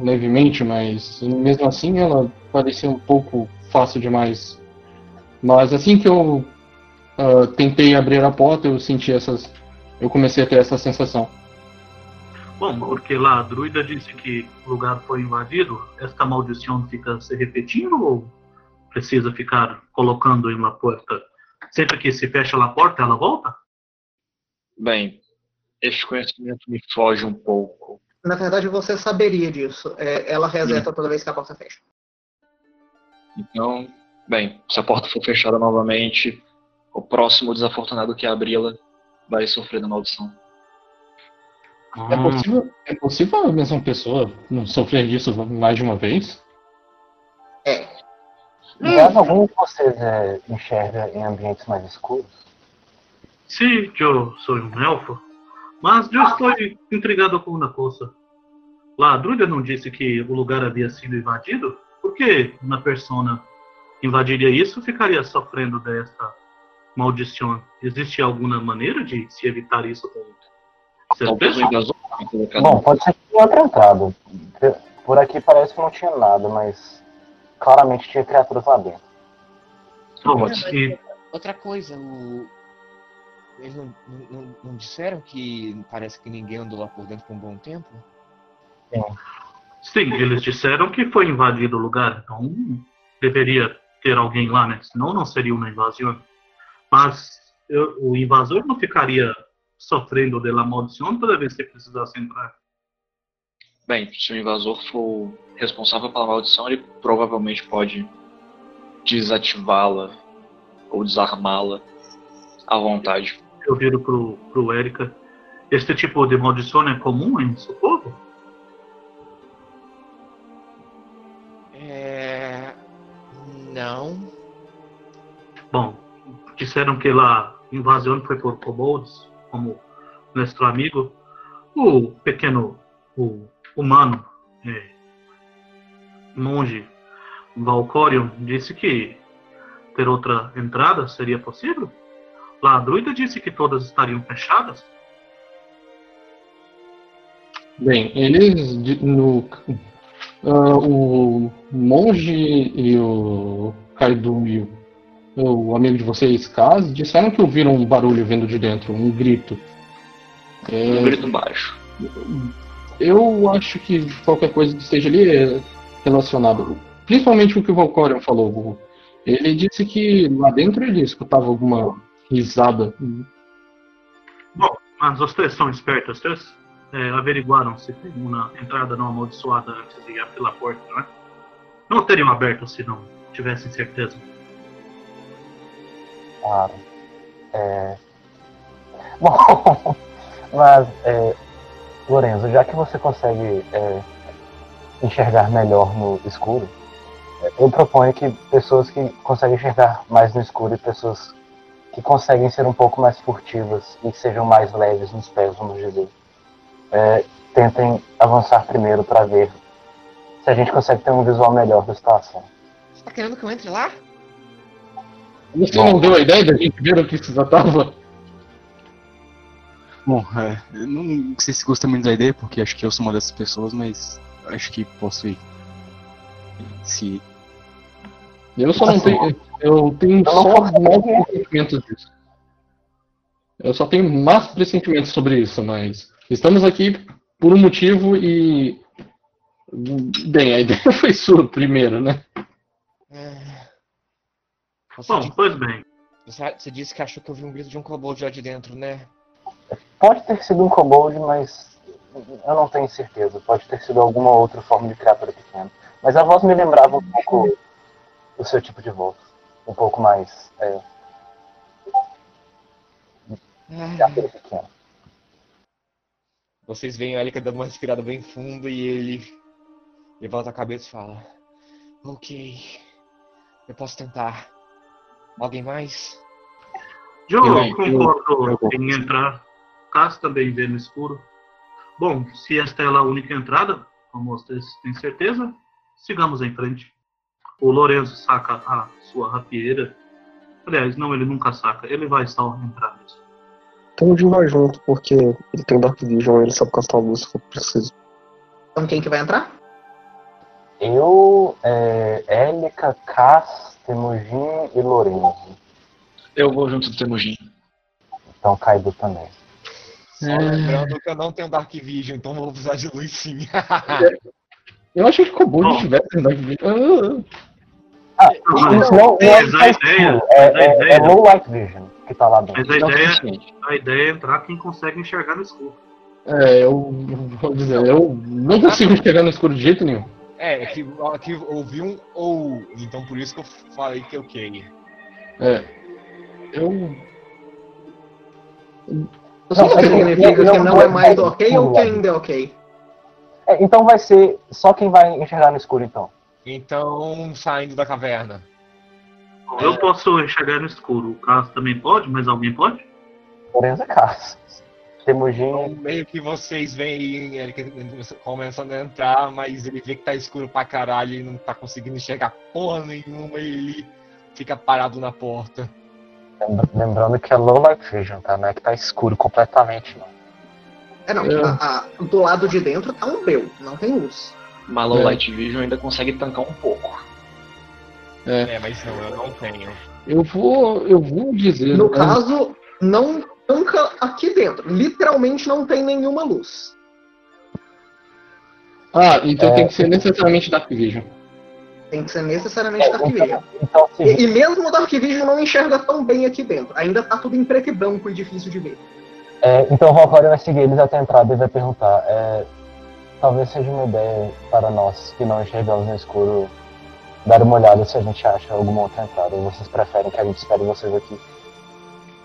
Speaker 4: levemente, mas mesmo assim ela parecia um pouco fácil demais. Mas assim que eu ah, tentei abrir a porta, eu senti essas. Eu comecei a ter essa sensação.
Speaker 6: Bom, porque lá a druida disse que o lugar foi invadido. Esta maldição fica se repetindo ou precisa ficar colocando em uma porta? Sempre que se fecha a porta, ela volta?
Speaker 5: Bem, esse conhecimento me foge um pouco.
Speaker 1: Na verdade, você saberia disso. É, ela reseta toda vez que a porta fecha.
Speaker 5: Então, bem, se a porta for fechada novamente, o próximo desafortunado que abri-la vai sofrer da maldição.
Speaker 4: É possível, é possível a mesma pessoa não sofrer disso mais de uma vez?
Speaker 2: Aliás, algum de vocês é, enxerga em ambientes mais escuros?
Speaker 6: Sim, eu sou um elfo, mas eu estou intrigado com uma coisa. Lá a druida não disse que o lugar havia sido invadido? Por que uma persona invadiria isso e ficaria sofrendo desta maldição? Existe alguma maneira de se evitar isso com certeza?
Speaker 2: Bom, pode ser que tenha outra entrada. Por aqui parece que não tinha nada, mas claramente tinha criaturas lá dentro.
Speaker 6: Bom, e
Speaker 10: Outra coisa, o... eles não, não- não disseram que parece que ninguém andou lá por dentro por um bom tempo?
Speaker 6: Sim, eles disseram que foi invadido o lugar, então deveria ter alguém lá, né? Senão não seria uma invasão. Mas eu- o invasor não ficaria sofrendo da maldição toda vez que precisasse entrar.
Speaker 5: Bem, se o invasor for responsável pela maldição, ele provavelmente pode desativá-la ou desarmá-la à vontade.
Speaker 6: Eu viro pro, pro Erika. Este tipo de maldição é comum em seu povo?
Speaker 10: É. Não.
Speaker 6: Bom, disseram que a invasão foi por kobolds, como nosso amigo. O pequeno, o humano, é, monge Valcorion disse que ter outra entrada seria possível? Lá a druida disse que todas estariam fechadas.
Speaker 4: Bem, eles no ah, o monge e o Kaido e o, o amigo de vocês, Kaz, disseram que ouviram um barulho vindo de dentro, um grito. É,
Speaker 5: Um grito baixo.
Speaker 4: Eu acho que qualquer coisa que esteja ali é relacionado. Principalmente o que o Valcorion falou. Ele disse que lá dentro ele escutava alguma risada.
Speaker 6: Bom, mas os três são espertos, os três é, averiguaram se tem uma entrada não amaldiçoada antes de ir pela porta, não é? Não teriam aberto se não tivessem certeza.
Speaker 2: Claro. É... Bom, mas, é, Lorenzo, já que você consegue é, enxergar melhor no escuro, é, eu proponho que pessoas que conseguem enxergar mais no escuro e pessoas que conseguem ser um pouco mais furtivas e que sejam mais leves nos pés, vamos dizer, é, tentem avançar primeiro para ver se a gente consegue ter um visual melhor da situação.
Speaker 10: Você tá querendo que eu entre lá?
Speaker 4: Você não deu a ideia da gente ver o que se tratava?
Speaker 9: Bom, é, eu não sei se gosta muito da ideia, porque acho que eu sou uma dessas pessoas, mas acho que posso ir. Se.
Speaker 4: Eu só não tenho. Eu tenho
Speaker 2: eu
Speaker 4: só maus pressentimentos disso. Eu só tenho más pressentimentos sobre isso, mas estamos aqui por um motivo e. Bem, a ideia foi sua primeiro, né?
Speaker 10: É. Você,
Speaker 6: Bom, pois bem.
Speaker 10: você- você disse que achou que eu vi um grito de um kobold lá de dentro, né?
Speaker 2: Pode ter sido um kobold, mas eu não tenho certeza. Pode ter sido alguma outra forma de criatura pequena. Mas a voz me lembrava um pouco o seu tipo de voz. Um pouco mais é, criatura pequena.
Speaker 10: Vocês veem o Elika dando uma respirada bem funda e ele levanta a cabeça e fala: Ok, eu posso tentar. Alguém mais?
Speaker 6: Joe,
Speaker 9: Eu-
Speaker 6: concordo
Speaker 9: eu-
Speaker 6: em entrar. Caso também vê no escuro. Bom, se esta é a única entrada, como vocês têm certeza, sigamos em frente. O Lorenzo saca a sua rapieira. Aliás, não, ele nunca saca. Ele vai só entrar mesmo.
Speaker 7: Então o Jim vai junto, porque ele tem Dark Vision, ele sabe castar luz se for preciso.
Speaker 1: Então quem que vai entrar?
Speaker 2: Eu, é, Élica, Cass, Temujin e Lorenzo.
Speaker 5: Eu vou junto do Temujin.
Speaker 2: Então Kaido também.
Speaker 10: Só lembrando que eu não tenho Dark Vision, então vou precisar de luz sim.
Speaker 4: Eu achei que Kobold
Speaker 6: Bom.
Speaker 4: tivesse Dark Vision.
Speaker 2: Ah,
Speaker 6: Mas-
Speaker 2: não, não é
Speaker 6: mas
Speaker 2: que
Speaker 6: a
Speaker 2: tá
Speaker 6: ideia- a
Speaker 2: é, é,
Speaker 6: ideia-
Speaker 2: é low light vision que tá lá dentro.
Speaker 6: Mas a
Speaker 9: Não é o
Speaker 6: ideia,
Speaker 9: suficiente.
Speaker 6: a ideia é entrar quem consegue enxergar no escuro.
Speaker 4: É, eu vou dizer, eu não consigo chegar no escuro de jeito nenhum.
Speaker 10: é, aqui, aqui eu ouvi um ou, então por isso que eu falei que ok.
Speaker 4: É. Eu.
Speaker 1: Isso
Speaker 2: Não,
Speaker 1: significa
Speaker 2: não-
Speaker 1: que
Speaker 2: não
Speaker 1: não é
Speaker 2: é
Speaker 1: mais ok ou que ainda é ok?
Speaker 2: É, então vai ser só quem vai enxergar no escuro, então.
Speaker 10: Então, saindo da caverna.
Speaker 6: Eu posso enxergar no escuro. O Caso também pode, mas alguém pode?
Speaker 2: Lorenzo é Cass. Temujin
Speaker 10: Então, meio que vocês veem ele começando a entrar, mas ele vê que tá escuro pra caralho e não tá conseguindo enxergar porra nenhuma e ele fica parado na porta.
Speaker 2: Lembra- Lembrando que é low light vision, tá? Não é que tá escuro completamente, não.
Speaker 1: É não,
Speaker 4: É.
Speaker 1: a- a- do lado de dentro tá um breu, não tem luz.
Speaker 5: Mas Low
Speaker 4: É.
Speaker 5: Light Vision ainda consegue tancar um pouco.
Speaker 10: É, mas não, eu não tenho.
Speaker 4: Eu vou. Eu vou dizer.
Speaker 1: No
Speaker 4: né,
Speaker 1: caso, não tanca aqui dentro. Literalmente não tem nenhuma luz.
Speaker 4: Ah, então
Speaker 2: É.
Speaker 4: tem que ser necessariamente Dark Vision.
Speaker 1: Tem que ser necessariamente Dark Vision.
Speaker 2: Então, se,
Speaker 1: E, e mesmo o Dark Vision não enxerga tão bem aqui dentro. Ainda tá tudo em preto e branco e difícil de ver.
Speaker 2: É, então o Valkyrie vai seguir eles até a entrada e vai perguntar: é, talvez seja uma ideia para nós que não enxergamos no escuro dar uma olhada se a gente acha alguma outra entrada. Ou vocês preferem que a gente espere vocês aqui?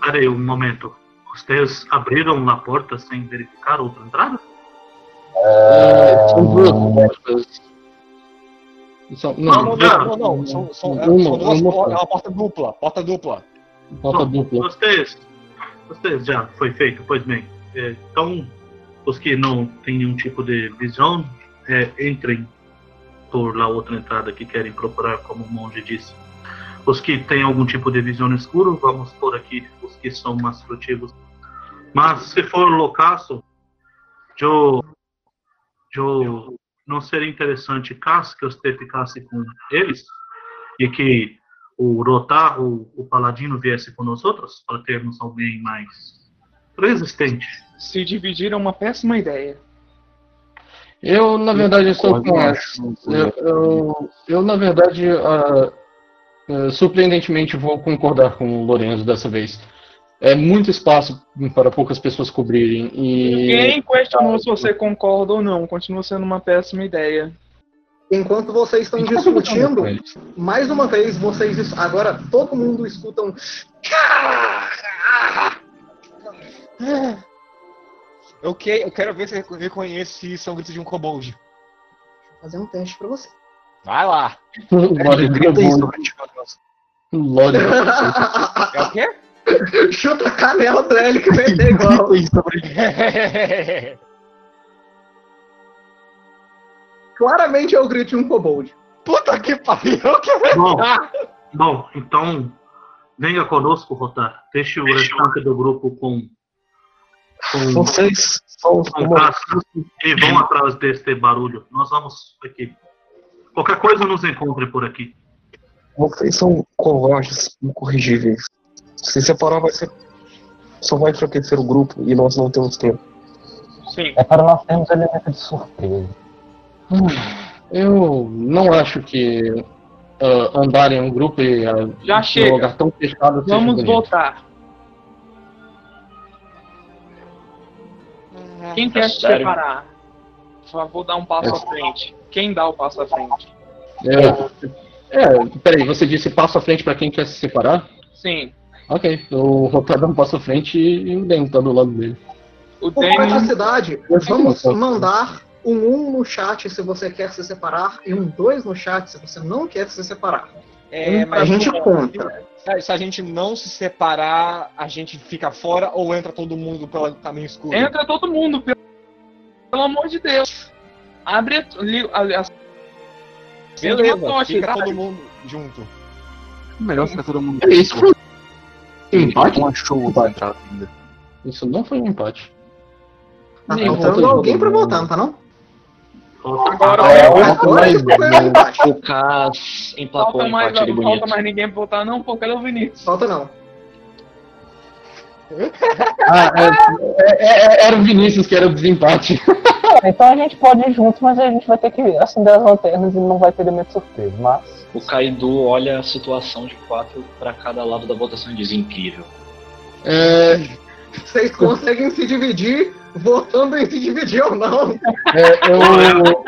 Speaker 6: Peraí um momento. Vocês abriram a porta sem verificar outra entrada?
Speaker 2: É...
Speaker 4: São duas portas. São,
Speaker 6: Não,
Speaker 4: não,
Speaker 6: não,
Speaker 3: Não, não, são, são,
Speaker 4: Uma, uma
Speaker 3: portas, é uma porta dupla, porta dupla.
Speaker 4: porta dupla.
Speaker 6: Vocês já foi feito, pois bem. É, Então, os que não têm nenhum tipo de visão, é, entrem por lá outra entrada que querem procurar, como o monge disse. Os que têm algum tipo de visão no escuro, vamos por aqui, os que são mais furtivos. Mas se for loucaço, eu, eu não seria interessante caso que você ficasse com eles e que o Rotar, o, o Paladino, viesse com nós outros para termos alguém mais resistente.
Speaker 8: Se dividir é uma péssima ideia.
Speaker 4: Eu, na verdade, estou com
Speaker 9: eu
Speaker 4: essa. Eu, eu, eu, na verdade, ah, ah, surpreendentemente, vou concordar com o Lorenzo dessa vez. É muito espaço para poucas pessoas cobrirem. E
Speaker 8: Ninguém questionou se você concorda ou não. Continua sendo uma péssima ideia.
Speaker 1: Enquanto vocês estão discutindo, mais uma vez vocês agora todo mundo escuta um
Speaker 3: Eu, que, eu quero ver se eu reconheço se são gritos de um kobold.
Speaker 1: fazer um teste pra você.
Speaker 3: Vai lá.
Speaker 4: Lore Dragão. Lore.
Speaker 3: É o quê?
Speaker 1: Chuta a canela pra ele que vai ter igual. Claramente é o grito de um kobold.
Speaker 3: Puta que pariu.
Speaker 6: Bom, bom, então venha conosco, Rotar. Deixe o restante do grupo com, com,
Speaker 7: Vocês são
Speaker 6: casca e vão atrás deste barulho. Nós vamos aqui. Qualquer coisa nos encontre por aqui.
Speaker 7: Vocês são covardes, incorrigíveis. Se separar vai ser. Só vai enfraquecer o grupo e nós não temos tempo.
Speaker 8: Sim.
Speaker 2: É para nós termos elemento de surpresa.
Speaker 4: Eu não acho que ah, andar em um grupo e ah,
Speaker 8: Já chega.
Speaker 4: lugar tão fechado seja
Speaker 8: Vamos
Speaker 4: bonito.
Speaker 8: votar. Quem
Speaker 5: É
Speaker 8: quer se
Speaker 5: sério?
Speaker 8: separar? Por favor, dá um passo à frente. Quem dá o passo à frente?
Speaker 4: É, é, peraí, você disse passo à frente pra quem quer se separar?
Speaker 8: Sim.
Speaker 4: Ok, o Rotar dá um passo à frente e o Den tá do lado dele.
Speaker 8: O
Speaker 1: praticidade,
Speaker 4: Eu sei
Speaker 1: vamos mandar um 1 no chat se você quer se separar e um 2 no chat se você não quer se separar.
Speaker 3: É,
Speaker 1: Um a gente conta.
Speaker 3: Se, se a gente não se separar, a gente fica fora ou entra todo mundo pelo caminho escuro?
Speaker 8: Entra todo mundo, pelo, pelo amor de Deus. Abre a, li, a, a, uma
Speaker 3: Beleza,
Speaker 8: tocha,
Speaker 3: fica
Speaker 8: cara.
Speaker 3: todo mundo junto.
Speaker 9: Melhor ficar todo mundo.
Speaker 4: Peraí, isso foi um empate?
Speaker 9: Não achou a entrada ainda.
Speaker 4: Isso não foi um empate.
Speaker 1: Tá faltando alguém pra votar, não tá não?
Speaker 8: Agora
Speaker 2: É,
Speaker 8: falta,
Speaker 1: Agora problema é empate.
Speaker 5: O Cas emplacou
Speaker 8: falta
Speaker 5: um
Speaker 8: mais,
Speaker 5: empate
Speaker 8: falta mais ninguém pra votar, não, pô, cadê o Vinícius?
Speaker 1: Falta não.
Speaker 4: Ah, é, é, é, era o Vinícius que era o desempate.
Speaker 2: Então a gente pode ir junto, mas a gente vai ter que acender as lanternas e não vai ter elemento surpresa. Mas
Speaker 5: O Kaido olha a situação de quatro pra cada lado da votação e diz incrível.
Speaker 4: É,
Speaker 1: Vocês conseguem se dividir votando em se dividir ou não.
Speaker 4: é, eu,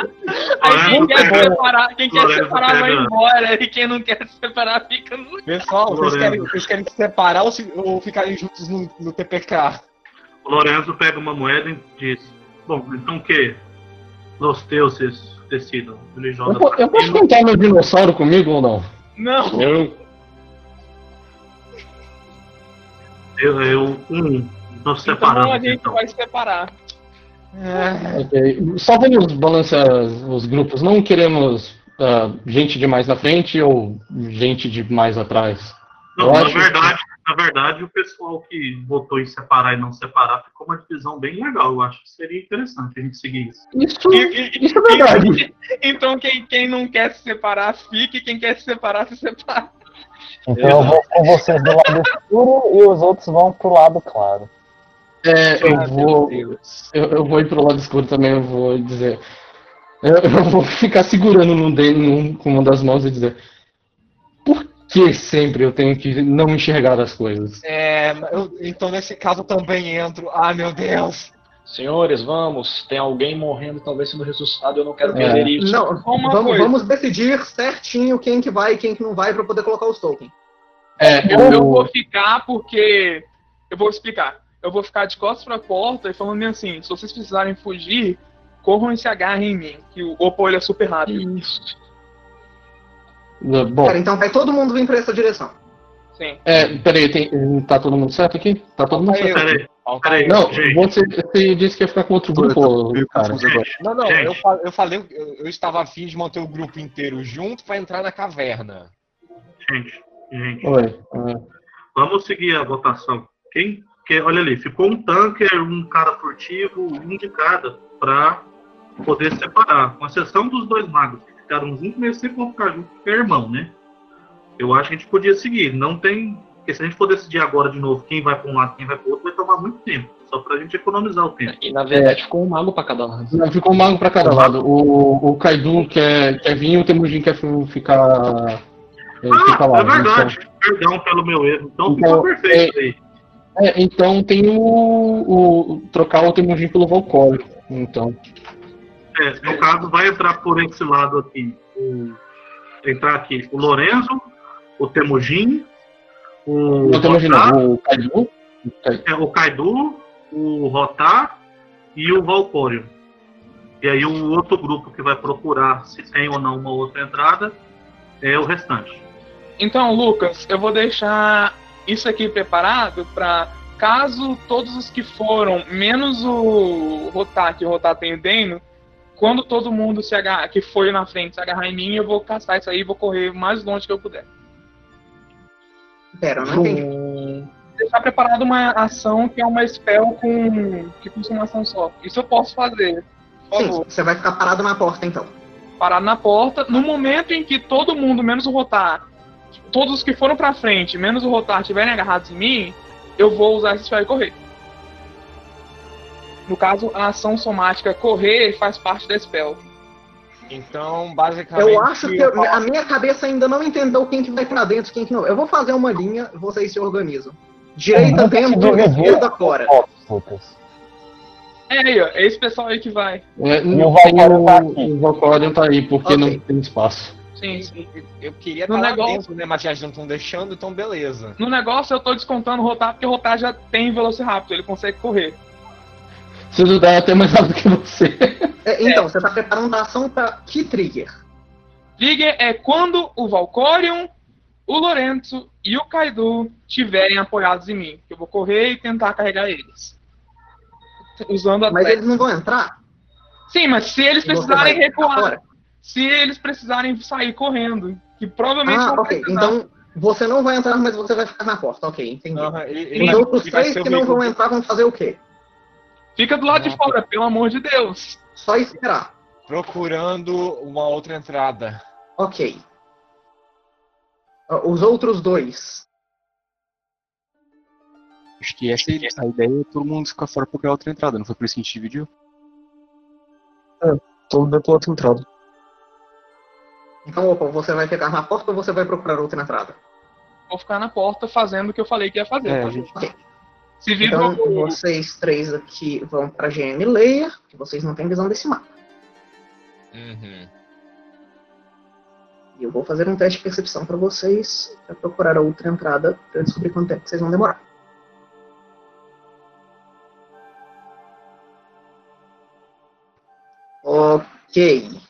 Speaker 8: Aí quem quer
Speaker 6: pega-
Speaker 8: separar, quem quer separar vai embora, e quem não quer se separar fica no.
Speaker 3: Pessoal, vocês querem, vocês querem se separar ou, se, ou ficarem juntos no, no TPK?
Speaker 6: O Lorenzo pega uma moeda e diz: Bom, então que os deuses decidam. Ele
Speaker 4: eu,
Speaker 6: joga
Speaker 4: po-
Speaker 6: pra
Speaker 4: eu posso contar meu dinossauro comigo ou não?
Speaker 8: Não!
Speaker 4: Eu,
Speaker 6: Eu, eu um, nós
Speaker 8: Então
Speaker 6: separamos.
Speaker 8: a gente
Speaker 6: Então,
Speaker 8: vai se separar.
Speaker 4: ok. Só vamos balancear os grupos. Não queremos ah, gente demais na frente ou gente de mais atrás.
Speaker 6: Não,
Speaker 4: eu
Speaker 6: na verdade, na verdade, o pessoal que votou em separar e não separar ficou uma divisão bem legal. Eu acho que seria interessante a gente seguir isso.
Speaker 4: Isso,
Speaker 8: E- e-
Speaker 4: isso é verdade.
Speaker 8: Então quem, quem não quer se separar, fique, quem quer se separar, se separa.
Speaker 2: então eu vou com vocês do lado escuro e os outros vão pro lado claro.
Speaker 4: É, eu vou. Eu, eu vou ir pro lado escuro também, eu vou dizer. Eu, eu vou ficar segurando no dedo num- com uma das mãos e dizer. Por que sempre eu tenho que não enxergar as coisas?
Speaker 3: É, eu- então nesse caso eu também entro. Ah, meu Deus!
Speaker 5: Senhores, vamos. Tem alguém morrendo, talvez sendo ressuscitado. Eu não quero
Speaker 4: É.
Speaker 5: perder isso.
Speaker 1: Não, vamos,
Speaker 8: coisa.
Speaker 1: vamos decidir certinho quem que vai e quem que não vai pra poder colocar os tokens.
Speaker 4: É,
Speaker 8: Eu, eu vou ficar porque. Eu vou explicar. Eu vou ficar de costas pra porta e falando assim: se vocês precisarem fugir, corram e se agarrem em mim. Que o Oppo ele é super rápido.
Speaker 5: Isso.
Speaker 4: Bom,
Speaker 1: Cara, então vai todo mundo vir pra essa direção.
Speaker 8: Sim.
Speaker 4: é, peraí, tem, tá todo mundo certo aqui? Tá todo mundo certo?
Speaker 6: Peraí, peraí.
Speaker 3: eu.
Speaker 4: Não,
Speaker 6: Gente.
Speaker 4: você, você disse que ia ficar com outro grupo, cara.
Speaker 3: Não, não, eu, eu falei, eu, eu estava afim de manter o grupo inteiro junto pra entrar na caverna.
Speaker 6: gente, gente.
Speaker 4: Oi. ah,
Speaker 6: Vamos seguir a votação. Quem quer, olha ali, ficou um tanker, um cara furtivo, um de cada, pra poder separar. Com exceção dos dois magos que ficaram juntos, mas sempre vão ficar juntos porque é irmão, né? Eu acho que a gente podia seguir. Não tem. Porque se a gente for decidir agora de novo quem vai pra um lado quem vai pro outro, vai tomar muito tempo. Só pra gente economizar o tempo.
Speaker 5: E na verdade ficou um mago pra cada lado.
Speaker 4: Não, ficou um mago pra cada lado. O, o Kaidu quer, quer vir e o Temujin quer fi- ficar. é, fica
Speaker 6: Ah,
Speaker 4: lá,
Speaker 6: é
Speaker 4: né,
Speaker 6: verdade. Perdão pelo meu erro. Então,
Speaker 4: Então,
Speaker 6: ficou perfeito aí.
Speaker 4: É, então tem o, o. trocar o Temujin pelo Valkyrie. Então.
Speaker 6: É, no caso, vai entrar por esse lado aqui. O, entrar aqui o Lorenzo, o Temujin, o,
Speaker 4: O Temujin
Speaker 6: Rotar,
Speaker 4: não, o Kaidu.
Speaker 6: é, o Kaidu, o Rotar e o Valcório. E aí o outro grupo que vai procurar se tem ou não uma outra entrada é o restante.
Speaker 8: Então, Lucas, eu vou deixar isso aqui preparado pra caso todos os que foram, menos o Rotar, que o Rotar tem o Deno, quando todo mundo se agarrar, que foi na frente se agarrar em mim, eu vou caçar isso aí e vou correr o mais longe que eu puder.
Speaker 1: Pera, eu não entendi.
Speaker 8: Deixar preparado uma ação que é uma spell com que custa uma ação só. Isso eu posso fazer.
Speaker 1: Sim, você vai ficar parado na porta então.
Speaker 8: Parado na porta. No momento em que todo mundo, menos o Rotar, todos os que foram pra frente, menos o Rotar, estiverem agarrados em mim, eu vou usar esse spell e correr. No caso, a ação somática correr faz parte da spell.
Speaker 3: Então, basicamente.
Speaker 1: Eu acho que eu- a minha cabeça ainda não entendeu quem que vai pra dentro quem que não. Eu vou fazer uma linha, vocês se organizam. Direita dentro, esquerda fora.
Speaker 8: É aí, ó. É esse pessoal aí que vai.
Speaker 4: É,
Speaker 2: o Valkyrie tá aqui.
Speaker 4: O Valkyrie tá aí, porque
Speaker 1: Ok.
Speaker 4: não tem espaço.
Speaker 8: Sim, sim.
Speaker 3: Eu queria
Speaker 8: No
Speaker 3: estar
Speaker 8: negócio-
Speaker 3: dentro, né? Mas já não estão deixando, então beleza.
Speaker 8: No negócio eu tô descontando o Rotar, porque o Rotar já tem Velociraptor, ele consegue correr.
Speaker 4: Se ajudar até mais rápido que você.
Speaker 1: É, então, você tá preparando a ação pra que trigger?
Speaker 8: Trigger é quando o Valcorion, o Lorenzo e o Kaido estiverem apoiados em mim. Eu vou correr e tentar carregar eles. Usando a
Speaker 1: Mas eles não vão entrar?
Speaker 8: Sim, mas se eles precisarem recuar,
Speaker 1: fora?
Speaker 8: Se eles precisarem sair correndo, que provavelmente
Speaker 1: Ah,
Speaker 8: vão
Speaker 1: ok.
Speaker 8: precisar.
Speaker 1: Então, você não vai entrar, mas você vai ficar na porta. Ok, entendi.
Speaker 3: Aham, ele-
Speaker 1: Os outros três que não vão entrar vão fazer o quê?
Speaker 8: Fica do lado de fora, pelo amor de Deus.
Speaker 1: Só esperar.
Speaker 3: procurando uma outra entrada.
Speaker 1: Ok. Ah, Os outros dois.
Speaker 9: Acho que essa é a ideia é todo mundo ficar fora pra criar outra entrada, não foi por isso que a gente dividiu?
Speaker 7: Todo mundo vai pra outra entrada.
Speaker 1: Então, opa, você vai ficar na porta ou você vai procurar outra entrada?
Speaker 8: Vou ficar na porta fazendo o que eu falei que ia fazer.
Speaker 9: É,
Speaker 8: tá?
Speaker 9: gente.
Speaker 8: Se vira
Speaker 1: Então, vocês três aqui vão pra GM Layer, que vocês não têm visão desse mapa.
Speaker 3: Uhum.
Speaker 1: E eu vou fazer um teste de percepção pra vocês, pra procurar a outra entrada, pra eu descobrir quanto tempo vocês vão demorar. Ok.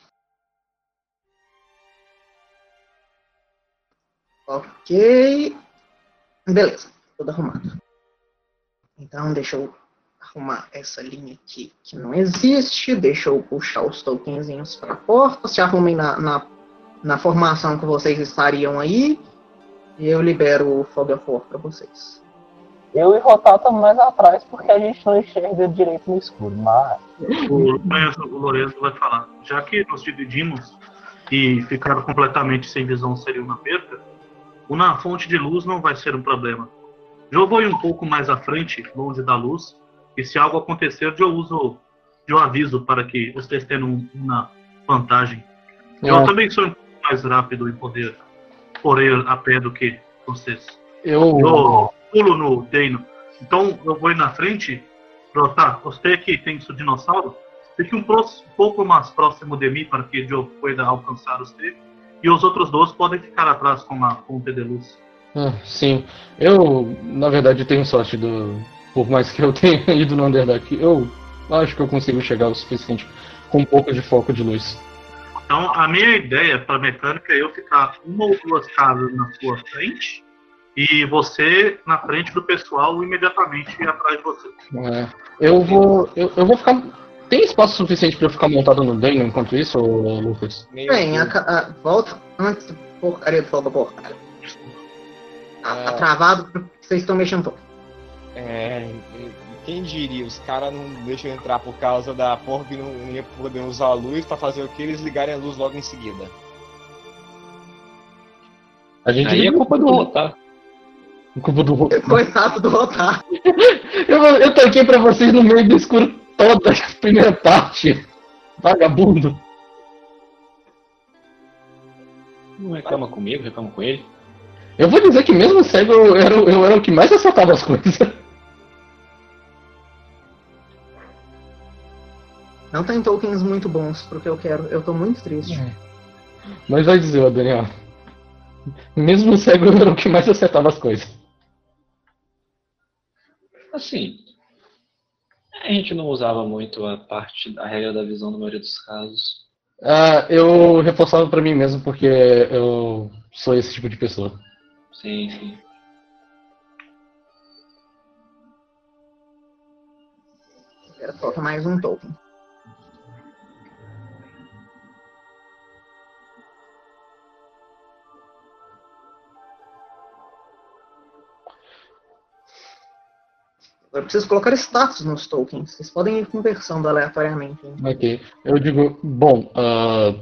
Speaker 1: Ok. Beleza, tudo arrumado. Então, deixa eu arrumar essa linha aqui que não existe. Deixa eu puxar os tokenzinhos para a porta. Se arrumem na, na, na formação que vocês estariam aí. E eu libero o Fog of War para vocês.
Speaker 2: Eu e Rotal estamos mais atrás porque a gente não enxerga direito no escuro, mas
Speaker 6: O o Lorenzo vai falar. Já que nós dividimos e ficaram completamente sem visão seria uma perda, o na fonte de luz não vai ser um problema. Eu vou ir um pouco mais à frente, longe da luz, e se algo acontecer, eu uso eu aviso para que vocês tenham uma vantagem. Eu
Speaker 4: É.
Speaker 6: também sou um pouco mais rápido em poder correr a pé do que vocês.
Speaker 4: Eu.
Speaker 6: Eu pulo no Deino. Então eu vou ir na frente tá. Você que tem seu dinossauro, fique um, um pouco mais próximo de mim para que eu pueda alcançar você. E os outros dois podem ficar atrás com a ponte de luz.
Speaker 4: Ah, sim. Eu, na verdade, tenho sorte do. Por mais que eu tenha ido no Underdark, eu acho que eu consigo chegar o suficiente com um pouco de foco de luz.
Speaker 6: Então, a minha ideia para mecânica é eu ficar uma ou duas casas na sua frente e você na frente do pessoal imediatamente atrás de você.
Speaker 4: É, eu vou. Eu, eu vou ficar. Tem espaço suficiente pra eu ficar montado no Dano enquanto isso, Lucas?
Speaker 1: Bem, a, a- volta antes do porcaria do fogo porcaria. Tá, tá
Speaker 3: Ah.
Speaker 1: travado porque vocês estão mexendo todo.
Speaker 3: É, quem diria, os caras não deixam entrar por causa da porra que não ia poder usar a luz pra fazer o que eles ligarem a luz logo em seguida.
Speaker 4: A gente
Speaker 5: Aí é culpa do Rotar.
Speaker 4: culpa do Rotar.
Speaker 1: Coitado do Rotar.
Speaker 4: Eu, eu toquei pra vocês no meio do escuro toda a primeira parte. Vagabundo.
Speaker 5: Não reclama comigo, reclama com ele.
Speaker 4: Eu vou dizer que mesmo cego eu era, o- eu era o que mais acertava as coisas.
Speaker 1: Não tem tokens muito bons pro que eu quero. Eu tô muito triste.
Speaker 4: Mas vai dizer, Daniel. Mesmo cego eu era o que mais acertava as coisas.
Speaker 5: Assim, a gente não usava muito a parte da regra da visão na maioria dos casos.
Speaker 4: Ah, eu reforçava pra mim mesmo porque eu sou esse tipo de pessoa.
Speaker 5: Sim, sim.
Speaker 1: Era falta mais um token. Eu preciso colocar status nos tokens. Vocês podem ir conversando aleatoriamente.
Speaker 4: Ok. Eu digo, bom, ah,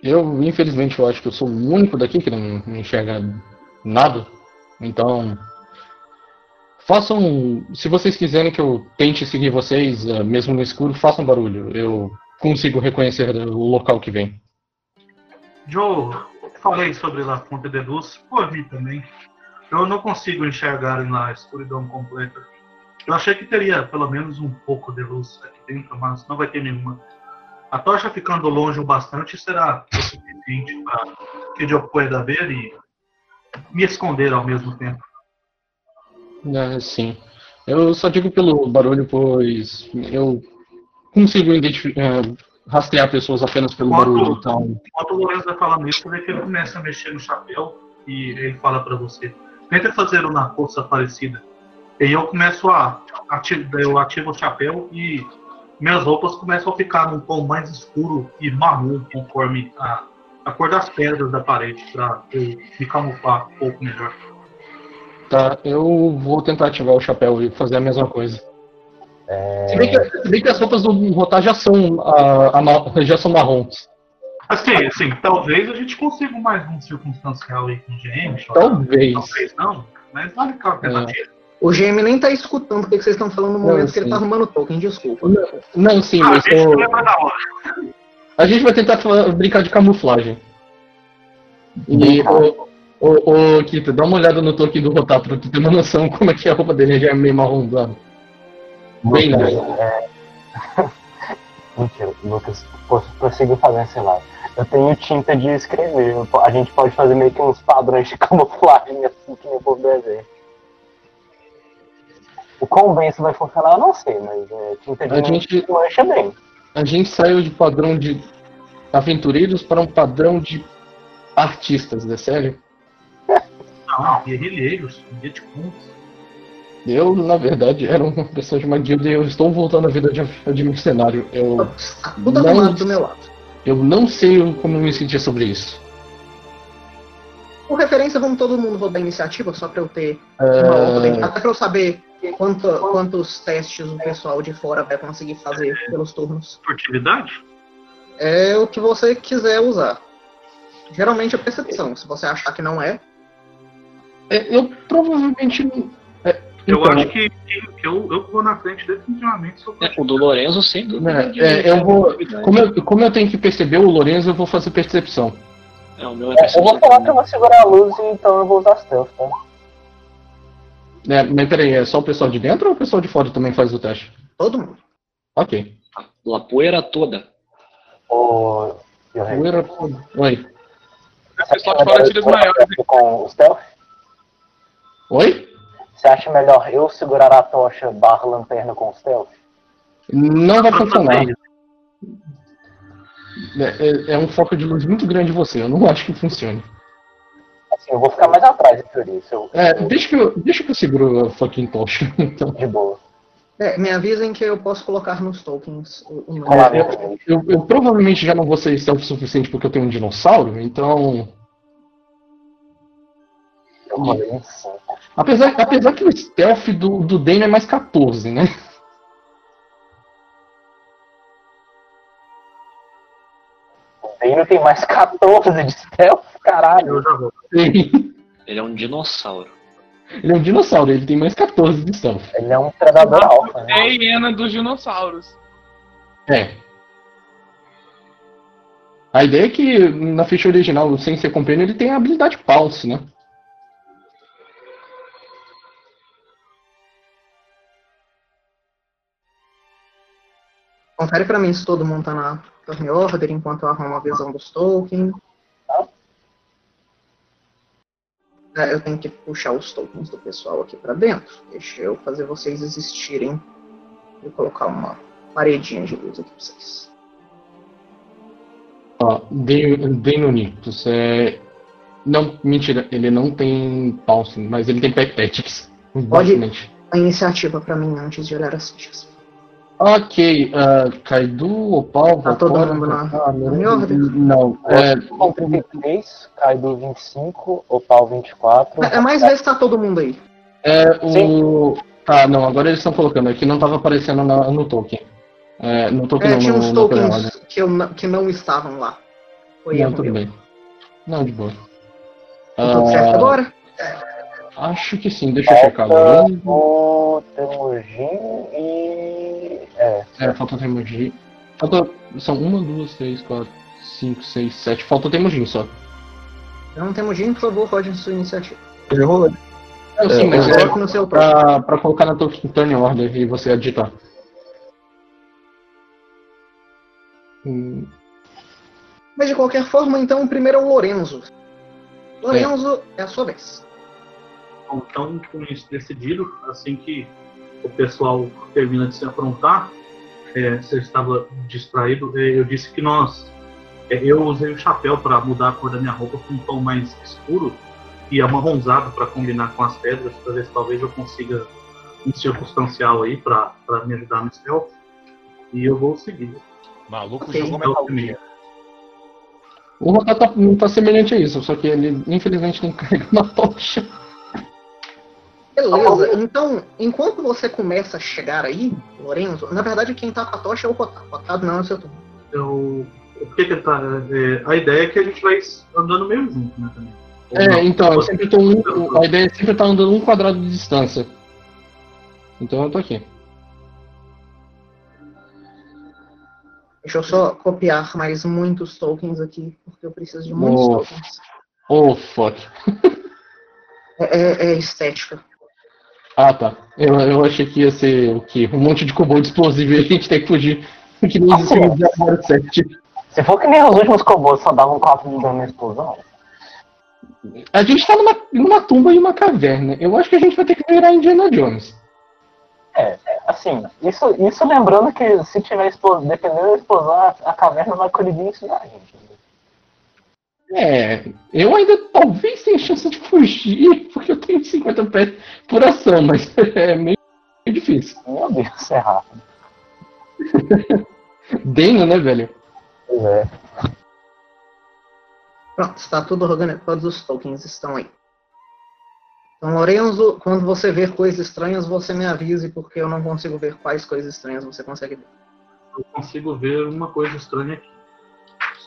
Speaker 4: eu infelizmente eu acho que eu sou o único daqui que não enxerga nada. Então, façam, se vocês quiserem que eu tente seguir vocês, ah, mesmo no escuro, façam barulho. Eu consigo reconhecer o local que vem.
Speaker 6: Joe, falei sobre a fonte de luz por mim também. Eu não consigo enxergar na escuridão completa. Eu achei que teria pelo menos um pouco de luz aqui dentro, mas não vai ter nenhuma. A tocha ficando longe o bastante será o suficiente para que eu pueda ver e me esconder ao mesmo tempo.
Speaker 4: Ah, sim. Eu só digo pelo barulho, pois eu consigo ah, rastrear pessoas apenas pelo
Speaker 6: Quanto-
Speaker 4: barulho. Então,
Speaker 6: Enquanto o Lourenço vai falando isso, vê que ele começa a mexer no chapéu e ele fala para você: tenta fazer uma força parecida. E eu começo a ati- eu ativo o chapéu e minhas roupas começam a ficar num tom mais escuro e marrom conforme a, a cor das pedras da parede para eu me camuflar um pouco melhor.
Speaker 4: tá, eu vou tentar ativar o chapéu e fazer a mesma coisa. Se, bem que, se bem que as roupas do Rotar já são, ah, ama- já são marrons.
Speaker 6: Assim, assim, talvez a gente consiga mais um circunstancial aí com o GM.
Speaker 4: Talvez.
Speaker 6: Talvez não, mas vale aquela tentativa.
Speaker 1: O GM nem tá escutando o que vocês estão falando no
Speaker 4: Não,
Speaker 1: momento que ele tá arrumando token, desculpa.
Speaker 4: Não, sim,
Speaker 6: Ah,
Speaker 4: mas eu- a gente vai tentar brincar de camuflagem. E, ô, ô, ô, Kita, dá uma olhada no token do Rotar pra tu ter uma noção como é que a roupa dele já é meio marronzada. Bem
Speaker 2: Lucas,
Speaker 4: leve.
Speaker 2: é... Mentira, Lucas, posso prosseguir fazendo, sei lá. Eu tenho tinta de escrever. A gente pode fazer meio que uns padrões de camuflagem assim que povo do exército. O quão bem isso vai funcionar, eu não sei, mas é, tinta de
Speaker 4: A gente-
Speaker 2: mancha bem.
Speaker 4: A gente saiu de padrão de aventureiros para um padrão de artistas, é sério?
Speaker 6: Não, guerrilheiros, guia de contos.
Speaker 4: Eu, na verdade, era uma pessoa de uma guilda e eu estou voltando à vida de, de mercenário. Eu,
Speaker 1: Tá tudo
Speaker 4: Não.
Speaker 1: do meu lado.
Speaker 4: Eu não sei como me sentir sobre isso.
Speaker 1: Por referência, vamos todo mundo rodar iniciativa, só pra eu ter uma
Speaker 4: É,
Speaker 1: ordem. Até pra eu saber quanto- quantos testes o pessoal de fora vai conseguir fazer pelos turnos.
Speaker 6: Furtividade?
Speaker 1: É o que você quiser usar. Geralmente é percepção. Se você achar que não é,
Speaker 4: é, eu provavelmente. É,
Speaker 6: Eu
Speaker 4: então,
Speaker 6: acho que, que- que eu, eu vou na frente definitivamente.
Speaker 5: É, o do Lorenzo, sem dúvida.
Speaker 4: É, é, eu vou- Como eu, como eu tenho que perceber o Lorenzo, eu vou fazer percepção.
Speaker 5: É, o meu é
Speaker 2: É, eu vou
Speaker 5: percepção
Speaker 2: falar que eu vou segurar a luz, então eu vou usar stealth, tá?
Speaker 4: É, mas peraí, é só o pessoal de dentro ou o pessoal de fora também faz o teste?
Speaker 1: Todo mundo.
Speaker 4: Ok.
Speaker 5: A poeira toda.
Speaker 2: Yohei,
Speaker 4: Poeira- Oi.
Speaker 8: O pessoal de fora tira os maiores.
Speaker 2: com o stealth?
Speaker 4: Oi?
Speaker 2: Você acha melhor eu segurar a tocha barra lanterna com o stealth?
Speaker 4: Não vai funcionar. É, é- é um foco de luz muito grande em você, eu não acho que funcione.
Speaker 2: Assim, eu vou ficar mais atrás de teoria, se eu,
Speaker 4: É, deixa que eu, deixa que eu seguro a fucking tocha, então.
Speaker 2: de boa.
Speaker 1: É, me avisem que eu posso colocar nos tokens o, nome.
Speaker 2: Falar
Speaker 4: eu-. Eu, eu provavelmente já não vou ser stealth o suficiente porque eu tenho um dinossauro, então.
Speaker 2: Eu rolei em 5.
Speaker 4: Apesar, apesar que o stealth do, do Dane é mais 14, né?
Speaker 2: O Dano tem mais 14 de stealth, caralho.
Speaker 6: Eu já vou.
Speaker 4: Sim.
Speaker 5: Ele é um dinossauro.
Speaker 4: Ele é um dinossauro, ele tem mais 14 de stealth.
Speaker 2: Ele é um predador alfa, né?
Speaker 8: É a hiena dos dinossauros.
Speaker 4: É. A ideia é que na ficha original, sem ser companion, ele tem a habilidade Pulse, né?
Speaker 1: Confere pra mim se todo mundo tá na turn order enquanto eu arrumo a visão dos tokens. É, eu tenho que puxar os tokens do pessoal aqui pra dentro. Deixa eu fazer vocês existirem. Vou colocar uma paredinha de luz aqui pra vocês.
Speaker 4: Ó, Deinonychus é. Não, mentira, ele não tem Pulse, mas ele tem Pectetics. basicamente.
Speaker 1: A iniciativa pra mim antes de olhar as fichas.
Speaker 4: Ok, uh, Kaidu, Opal,
Speaker 1: Tá todo mundo na-
Speaker 4: ah,
Speaker 1: na
Speaker 4: não,
Speaker 1: ordem?
Speaker 4: Não, é,
Speaker 2: Com 33, Kaido 25, Opal 24.
Speaker 1: É, é mais ver se tá todo mundo aí.
Speaker 4: é o. Tá, não, agora eles estão colocando aqui, não tava aparecendo na- no token. É, no token
Speaker 1: É,
Speaker 4: não,
Speaker 1: tinha
Speaker 4: no,
Speaker 1: uns
Speaker 4: no token
Speaker 1: tokens
Speaker 4: order.
Speaker 1: que, eu, não- que não estavam lá. Foi
Speaker 4: Não,
Speaker 1: erro
Speaker 4: tudo
Speaker 1: meu.
Speaker 4: bem. Não, de boa.
Speaker 1: Tá tudo certo
Speaker 4: Ah,
Speaker 1: agora?
Speaker 4: Acho que sim, deixa eu checar. Lorenzo.
Speaker 2: o Temujin e. É,
Speaker 4: É, falta o Temujin. Falta. São uma, duas, três, quatro, cinco, seis, sete. Falta o Temujin só.
Speaker 1: Não temos gente, por favor, rode sua iniciativa.
Speaker 7: Eu já rolei.
Speaker 4: Não, sim,
Speaker 7: É,
Speaker 4: mas
Speaker 7: é,
Speaker 4: é
Speaker 1: no seu turno.
Speaker 4: pra, pra colocar na tua turn order e você aditar. Hum,
Speaker 1: Mas de qualquer forma, então, o primeiro é o Lorenzo. Lorenzo, é a sua vez.
Speaker 6: Então, com isso decidido, assim que o pessoal termina de se aprontar, é, você estava distraído, é, eu disse que nós. é, eu usei o chapéu para mudar a cor da minha roupa para um tom mais escuro e amarronzado para combinar com as pedras, para ver se talvez eu consiga um circunstancial aí para me ajudar no stealth. E eu vou seguir.
Speaker 10: Maluco
Speaker 1: Ok.
Speaker 10: jogou
Speaker 6: o
Speaker 10: Metal
Speaker 6: primeiro.
Speaker 10: Gear.
Speaker 4: O Rotar tá, tá semelhante a isso, só que ele infelizmente tem que carregar uma tocha.
Speaker 1: Beleza, então, enquanto você começa a chegar aí, Lorenzo, na verdade quem tá com a tocha é o Rotado. Rotado não é o seu turno.
Speaker 6: Eu, por que que ele tá, é, a ideia é que a gente vai andando meio junto, né? Também.
Speaker 4: É, então, eu sempre tô um, a ideia é sempre estar andando um quadrado de distância. Então eu tô aqui.
Speaker 1: Deixa eu só copiar mais muitos tokens aqui, porque eu preciso de muitos
Speaker 4: Nossa.
Speaker 1: tokens.
Speaker 4: Oh, fuck.
Speaker 1: É, é- é estética.
Speaker 4: Ah, tá. Eu, eu achei que ia ser o quê? Um monte de kobold explosivo e a gente tem que fugir. Que nem os filmes de 07.
Speaker 2: Se for que nem os últimos combos só davam 4 de dano na explosão,
Speaker 4: A gente tá numa, numa tumba e uma caverna. Eu acho que a gente vai ter que virar Indiana Jones.
Speaker 2: é, assim, isso, isso lembrando que se tiver explosão, dependendo da explosão, a, a caverna vai colidir cima da gente.
Speaker 4: É, eu ainda talvez tenha chance de fugir, porque eu tenho 50 pés por ação, mas é meio difícil.
Speaker 2: Meu Deus, isso é rápido.
Speaker 4: Dano, né, velho?
Speaker 2: Pois é.
Speaker 1: Pronto, está tudo organizado, todos os tokens estão aí. Então, Lorenzo, quando você ver coisas estranhas, você me avise, porque eu não consigo ver quais coisas estranhas você consegue ver.
Speaker 6: Eu consigo ver uma coisa estranha aqui.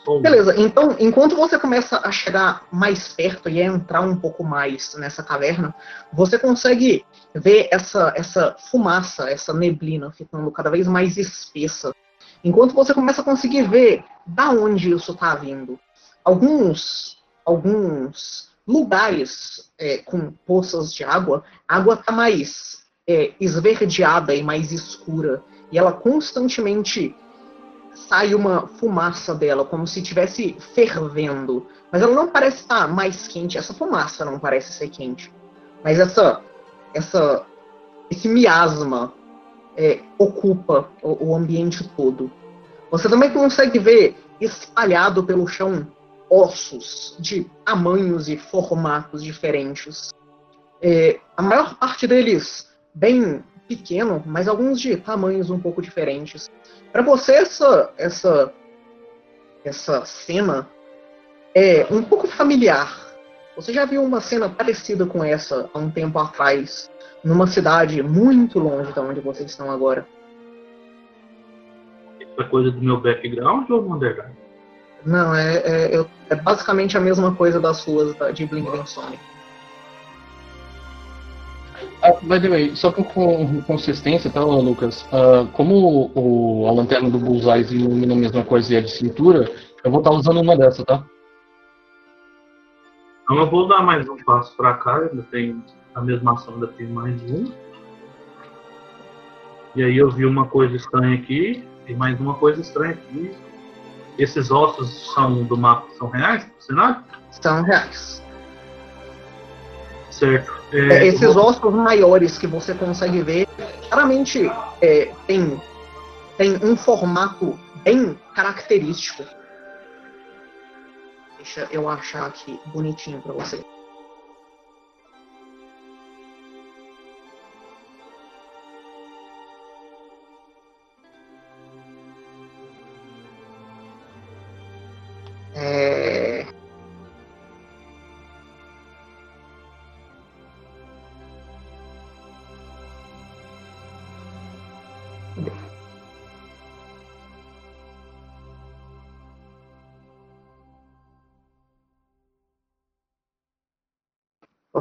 Speaker 6: Uma.
Speaker 1: Beleza, então, enquanto você começa a chegar mais perto e a entrar um pouco mais nessa caverna, você consegue ver essa, essa fumaça, essa neblina ficando cada vez mais espessa. Enquanto você começa a conseguir ver da onde isso está vindo. Alguns, alguns lugares é, com poças de água, a água está mais é, esverdeada e mais escura. E ela constantemente sai uma fumaça dela, como se estivesse fervendo. Mas ela não parece estar mais quente. Essa fumaça não parece ser quente. Mas essa, essa, esse miasma é, ocupa o, o ambiente todo. Você também consegue ver espalhado pelo chão ossos de tamanhos e formatos diferentes. É, a maior parte deles bem pequeno, mas alguns de tamanhos um pouco diferentes. Para você essa essa essa cena é um pouco familiar. Você já viu uma cena parecida com essa há um tempo atrás, numa cidade muito longe de onde vocês estão agora?
Speaker 6: É coisa do meu background ou Wonderland?
Speaker 1: Não, é, é, é, basicamente a mesma coisa das ruas de Blink Sonic.
Speaker 4: Ah, by the way, só com, com consistência, tá, Lucas? Uh, como o, a lanterna do Bullseye ilumina a mesma coisa e é de cintura, eu vou estar tá usando uma dessa, tá?
Speaker 6: Então eu vou dar mais um passo para cá, ainda tem a mesma ação, ainda tem mais um. E aí eu vi uma coisa estranha aqui, e mais uma coisa estranha aqui. Esses ossos são do mapa são reais, cenário?
Speaker 1: São reais.
Speaker 6: Certo.
Speaker 1: É, é, esses vou... ossos maiores que você consegue ver, claramente é, tem, tem um formato bem característico. Deixa eu achar aqui bonitinho para você. É...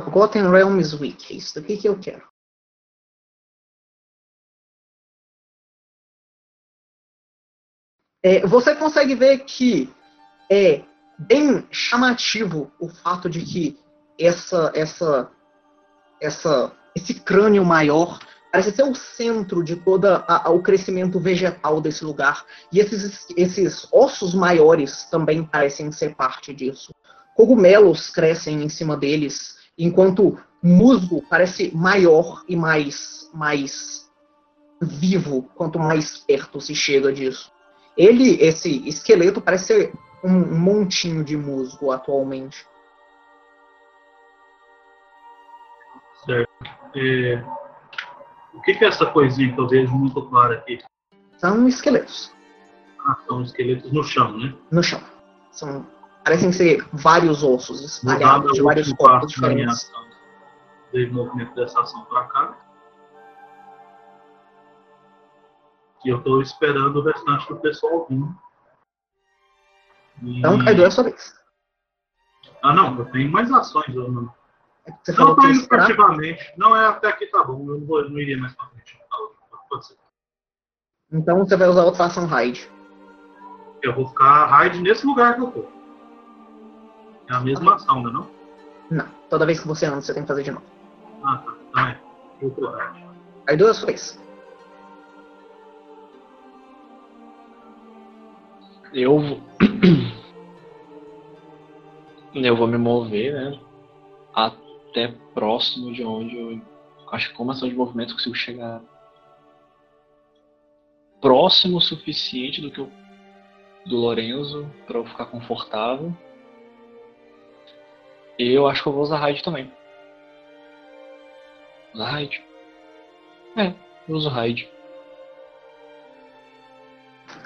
Speaker 1: Forgotten Realms Week, é isso daqui que eu quero. É, você consegue ver que é bem chamativo o fato de que essa, essa, essa, esse crânio maior parece ser o centro de todo o crescimento vegetal desse lugar. E esses, esses ossos maiores também parecem ser parte disso. Cogumelos crescem em cima deles, enquanto musgo parece maior e mais, mais vivo quanto mais perto se chega disso. Ele, esse esqueleto, parece ser um montinho de musgo atualmente.
Speaker 6: Certo. É... O que, é essa coisinha que eu vejo muito claro aqui?
Speaker 1: São esqueletos.
Speaker 6: Ah, são esqueletos no chão, né?
Speaker 1: No chão. São, parecem ser vários ossos espalhados de vários corpos diferentes.
Speaker 6: Dei movimento dessa ação para cá. E eu estou esperando o restante do pessoal vir
Speaker 1: então, Kaido, é a sua vez.
Speaker 6: Ah, não, eu tenho mais ações. Eu não.
Speaker 1: É você não,
Speaker 6: tô indo ativamente. Não, é até aqui tá bom. Eu não, vou, não iria mais pra frente. Pode ser.
Speaker 1: Então você vai usar outra ação raid.
Speaker 6: Eu vou ficar raid nesse lugar que eu tô. É a mesma okay. ação, né, não?
Speaker 1: Não. Toda vez que você anda, você tem que fazer de novo.
Speaker 6: Ah, tá. Então é. Eu tô raid.
Speaker 1: Kaido, é a sua vez.
Speaker 5: Eu eu vou me mover, né? Até próximo de onde eu acho que com ação de movimento eu consigo chegar próximo o suficiente do que eu, do Lorenzo para eu ficar confortável. Eu acho que eu vou usar raid também. Usar raid. É, eu uso raid.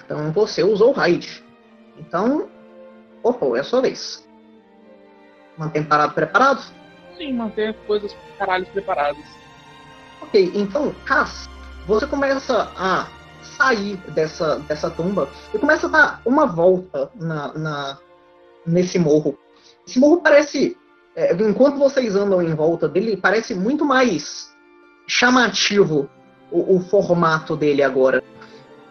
Speaker 1: Então você usou raid. Então, opa, é a sua vez. Mantém parado preparado?
Speaker 8: Sim, manter coisas caralhos preparadas.
Speaker 1: Ok, então, Cass, você começa a sair dessa, dessa tumba e começa a dar uma volta na, na nesse morro. Esse morro parece, é, enquanto vocês andam em volta dele, parece muito mais chamativo o, o formato dele agora.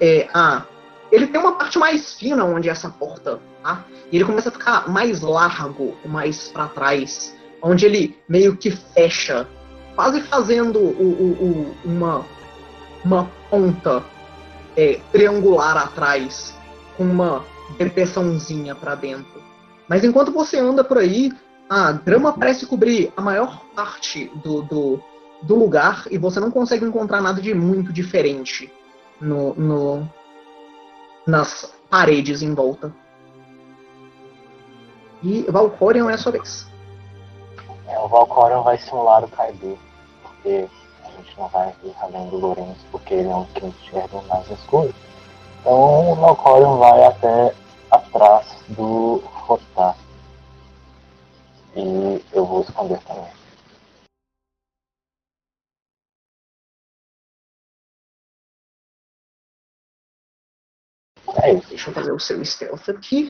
Speaker 1: É, a ele tem uma parte mais fina onde essa porta, tá? E ele começa a ficar mais largo, mais para trás. onde ele meio que fecha, quase fazendo o, o, o, uma, uma ponta é, triangular atrás, com uma depressãozinha para dentro. Mas enquanto você anda por aí, a grama parece cobrir a maior parte do, do, do lugar e você não consegue encontrar nada de muito diferente no, no nas paredes em volta. E Valcorion é a sua vez.
Speaker 2: É, o Valcorion vai simular o Kaido, porque a gente não vai ir além do Lourenço, porque ele é um que enxerga mais escuro. Então o Valcorion vai até atrás do Rotar. E eu vou esconder também.
Speaker 1: É isso. Deixa eu fazer o seu stealth aqui.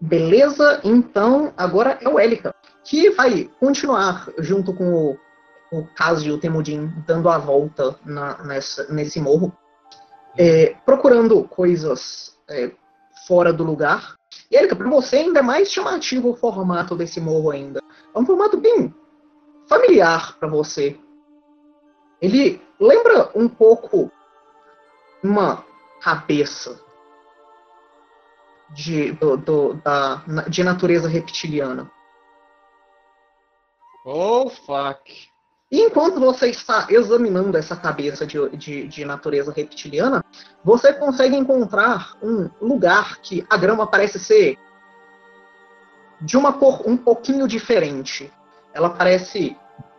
Speaker 1: Beleza, então agora é o Elika, que vai continuar junto com o, o Kazi e o Temudin dando a volta na, nessa, nesse morro, é, procurando coisas é, fora do lugar. E Elika, para você ainda é mais chamativo o formato desse morro ainda. É um formato bem familiar para você. Ele lembra um pouco uma cabeça de, do, do, da, de natureza reptiliana.
Speaker 3: Oh, fuck.
Speaker 1: E enquanto você está examinando essa cabeça de, de, de, natureza reptiliana, você consegue encontrar um lugar que a grama parece ser de uma cor um pouquinho diferente. Ela parece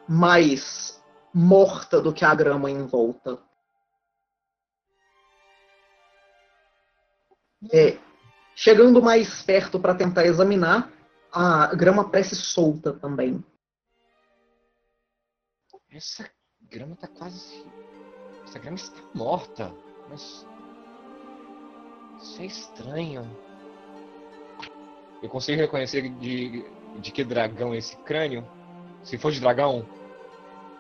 Speaker 1: mais morta do que a grama em volta. É, chegando mais perto para tentar examinar, a grama parece solta também.
Speaker 3: Essa grama tá quase. Essa grama está morta. Mas. Isso é estranho. Eu consigo reconhecer de, de que dragão é esse crânio? Se for de dragão?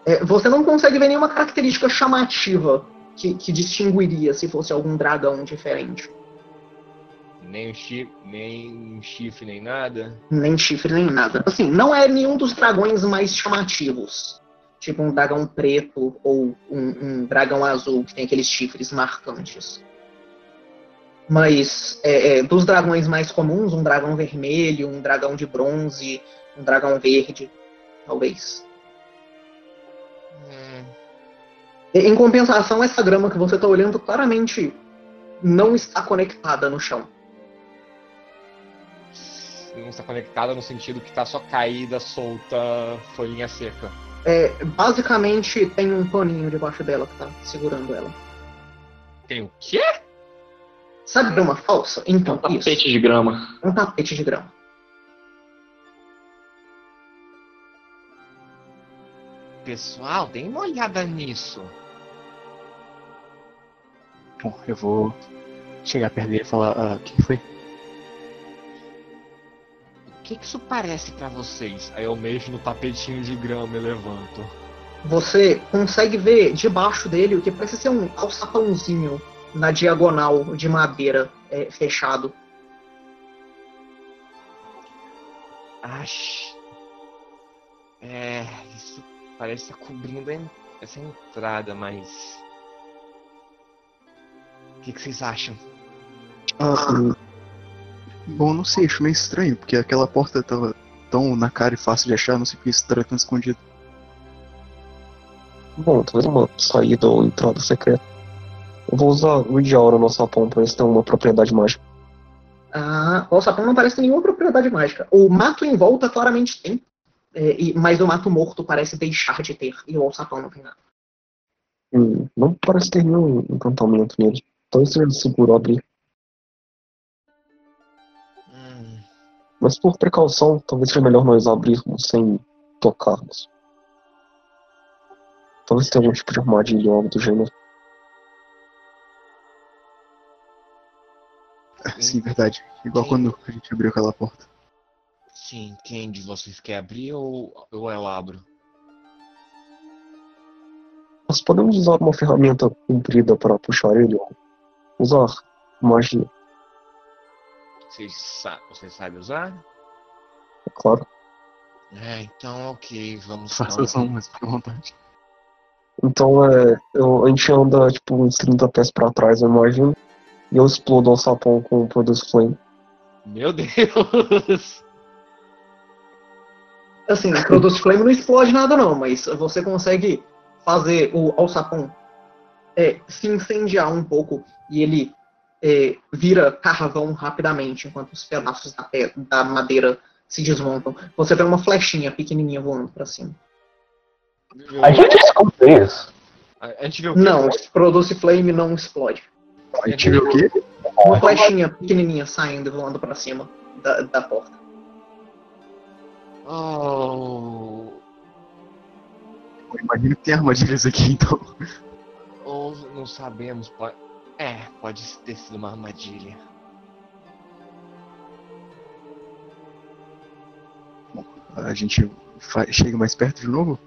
Speaker 1: É, você não consegue ver nenhuma característica chamativa que, que distinguiria se fosse algum dragão diferente.
Speaker 3: Nem um, chifre, nem um chifre, nem nada?
Speaker 1: Nem chifre, nem nada. Assim, não é nenhum dos dragões mais chamativos. Tipo um dragão preto ou um, um dragão azul que tem aqueles chifres marcantes. Mas é, é, dos dragões mais comuns, um dragão vermelho, um dragão de bronze, um dragão verde talvez. Hum. Em compensação, essa grama que você está olhando claramente não está conectada no chão.
Speaker 3: Não está conectada no sentido que está só caída, solta, folhinha seca.
Speaker 1: É, basicamente tem um paninho debaixo dela que está segurando ela.
Speaker 3: Tem o quê?
Speaker 1: Sabe grama falsa? Então,
Speaker 5: um tapete
Speaker 1: isso.
Speaker 5: de grama.
Speaker 1: Um tapete de grama.
Speaker 3: Pessoal, dê uma olhada nisso.
Speaker 9: Bom, eu vou chegar perto dele e falar: ah, o que foi?
Speaker 3: O que, que isso parece para vocês? Aí eu mexo no tapetinho de grama e levanto.
Speaker 1: Você consegue ver debaixo dele o que parece ser um alçapãozinho na diagonal de madeira é, fechado.
Speaker 3: Acho. É. Isso parece estar cobrindo essa entrada, mas. O que, que vocês acham?
Speaker 9: Ah, bom, não sei, acho meio estranho, porque aquela porta tava tão na cara e fácil de achar, não sei porque isso estaria tão escondido.
Speaker 7: Bom, talvez uma saída ou entrada secreta. Eu vou usar o de aura no sapão pra ver se tem uma propriedade mágica.
Speaker 1: Ah, o sapão não parece ter nenhuma propriedade mágica. O mato em volta claramente tem. É, e, mas o mato morto parece deixar de ter, e o alçapão não tem nada.
Speaker 7: Hum, não parece ter nenhum encantamento nele. Talvez seja seguro abrir. Mas por precaução, talvez seja melhor nós abrirmos sem tocarmos. Talvez tenha algum tipo de armadilha ou algo do gênero.
Speaker 9: Sim, verdade. Igual quando a gente abriu aquela porta.
Speaker 3: Sim, quem de vocês quer abrir ou, ou eu abro?
Speaker 7: Nós podemos usar uma ferramenta comprida para puxar ele ou usar magia,
Speaker 10: Você, sa você sabe usar?
Speaker 7: claro.
Speaker 10: É, então ok, vamos
Speaker 9: Faça
Speaker 10: então.
Speaker 9: só fica à vontade.
Speaker 7: Então é. Eu, a gente anda tipo uns 30 pés pra trás, eu imagino. E eu explodo o sapão com o Produce Flame.
Speaker 10: Meu Deus!
Speaker 1: Assim, o Produce Flame não explode nada não, mas você consegue fazer o alçapão é, se incendiar um pouco e ele é, vira carvão rapidamente enquanto os pedaços da, da madeira se desmontam. Você vê uma flechinha pequenininha voando pra cima.
Speaker 2: A gente escuta isso.
Speaker 10: A, gente viu?
Speaker 1: Não, o Produce Flame não explode.
Speaker 9: A gente viu o quê?
Speaker 1: Uma flechinha pequenininha saindo e voando pra cima da, da porta.
Speaker 10: Oh,
Speaker 9: imagino que tem armadilhas aqui, então.
Speaker 10: ou não sabemos. Pode... É, pode ter sido uma armadilha.
Speaker 9: A gente chega mais perto de novo?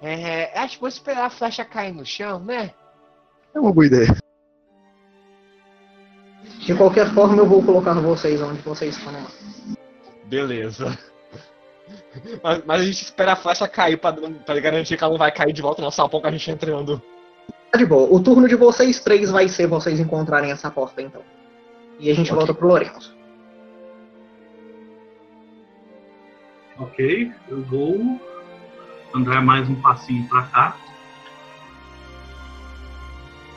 Speaker 10: É, acho que vou esperar a flecha cair no chão, né?
Speaker 9: É uma boa ideia.
Speaker 1: De qualquer forma, eu vou colocar vocês onde vocês estão lá.
Speaker 10: Beleza. Mas, mas a gente espera a flecha cair pra, pra garantir que ela não vai cair de volta no salpão que a gente entrando.
Speaker 1: Tá de boa. O turno de vocês três vai ser vocês encontrarem essa porta, então. E a gente volta pro Lourenço.
Speaker 6: Ok, eu vou andar mais um passinho pra cá.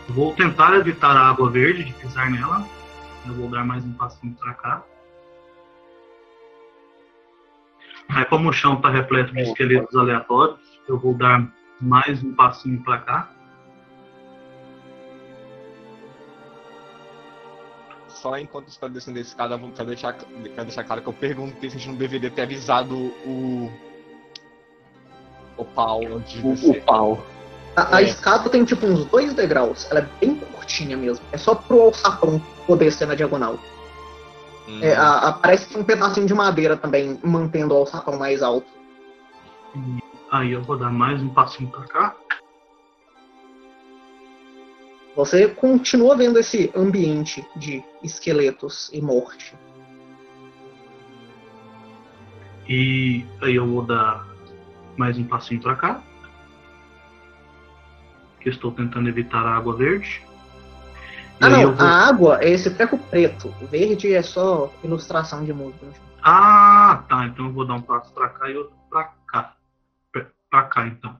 Speaker 6: Vou tentar evitar a água verde de pisar nela. Eu vou dar mais um passinho pra cá. Aí como o chão está repleto de esqueletos aleatórios, eu vou dar mais um passinho pra cá.
Speaker 10: Só enquanto você tá descendo a escada, quero deixar, quero deixar claro que eu perguntei se a gente não deveria ter avisado o. O pau antes de
Speaker 2: O,
Speaker 10: descer.
Speaker 2: o pau.
Speaker 1: A, a
Speaker 10: É.
Speaker 1: escada tem tipo uns dois degraus. Ela é bem curtinha mesmo. É só pro alçapão poder ser na diagonal.
Speaker 10: Hum.
Speaker 1: É, a- a- parece que tem um pedacinho de madeira também mantendo o alçapão mais alto.
Speaker 6: Aí eu vou dar mais um passinho pra cá.
Speaker 1: Você continua vendo esse ambiente de esqueletos e morte.
Speaker 6: E aí eu vou dar mais um passinho pra cá. Que estou tentando evitar a água verde. E
Speaker 1: Ah não,
Speaker 6: vou-
Speaker 1: a água é esse treco preto. O verde é só ilustração de música.
Speaker 6: Ah, tá. Então eu vou dar um passo pra cá e outro pra cá. Pra cá, então.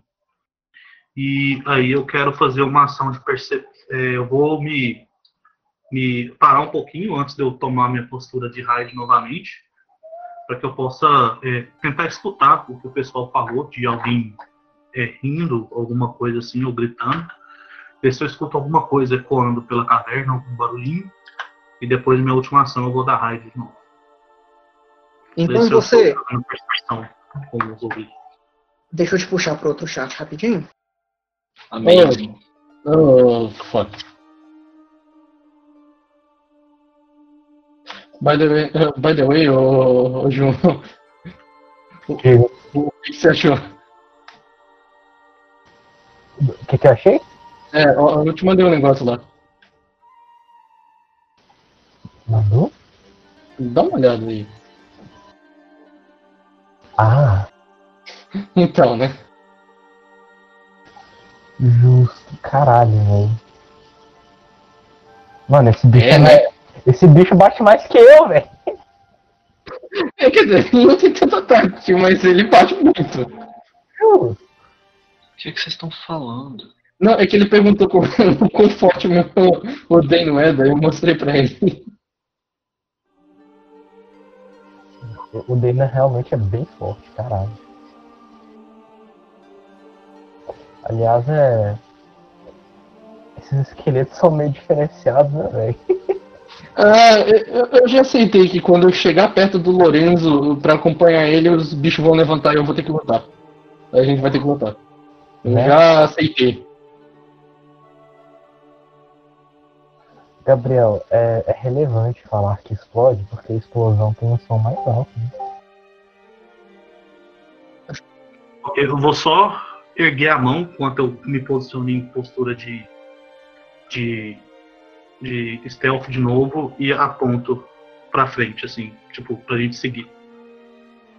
Speaker 6: E aí eu quero fazer uma ação de percepção. Eu vou me, me parar um pouquinho antes de eu tomar minha postura de raid novamente. Para que eu possa é, tentar escutar o que o pessoal falou de alguém é, rindo, alguma coisa assim, ou gritando. Ver se eu escuto alguma coisa ecoando pela caverna, algum barulhinho. E depois, minha última ação, eu vou dar raid de novo.
Speaker 1: Então
Speaker 6: eu
Speaker 1: você. Deixa eu te puxar pro outro chat rapidinho.
Speaker 5: Amém.
Speaker 4: Oh, fuck. By the way, uh, by the way ô, ô, João,
Speaker 2: Diga.
Speaker 4: o que você achou?
Speaker 2: O que, que eu achei?
Speaker 4: É, ó, eu te mandei um negócio lá.
Speaker 2: Mandou?
Speaker 4: Dá uma olhada aí.
Speaker 2: Ah,
Speaker 4: Então, né?
Speaker 2: justo. Caralho, velho. Mano, esse bicho
Speaker 4: É,
Speaker 2: é,
Speaker 4: né?
Speaker 2: mais- Esse bicho bate mais que eu, velho.
Speaker 4: É, quer dizer, não tem tanto ataque, mas ele bate muito.
Speaker 5: O que, é que vocês estão falando?
Speaker 4: Não, é que ele perguntou com, quão forte o meu o Dano é, daí eu mostrei pra ele.
Speaker 2: O Dana realmente é bem forte, caralho. Aliás, é. Esses esqueletos são meio diferenciados, né, velho?
Speaker 4: Ah, eu, eu já aceitei que quando eu chegar perto do Lorenzo pra acompanhar ele, os bichos vão levantar e eu vou ter que lutar. A gente vai ter que lutar. Eu
Speaker 2: Né?
Speaker 4: já aceitei.
Speaker 2: Gabriel, é, é relevante falar que explode, porque a explosão tem um som mais alto. Né?
Speaker 6: Eu vou só erguer a mão enquanto eu me posiciono em postura de, de de stealth de novo e aponto pra frente, assim, tipo, pra gente seguir.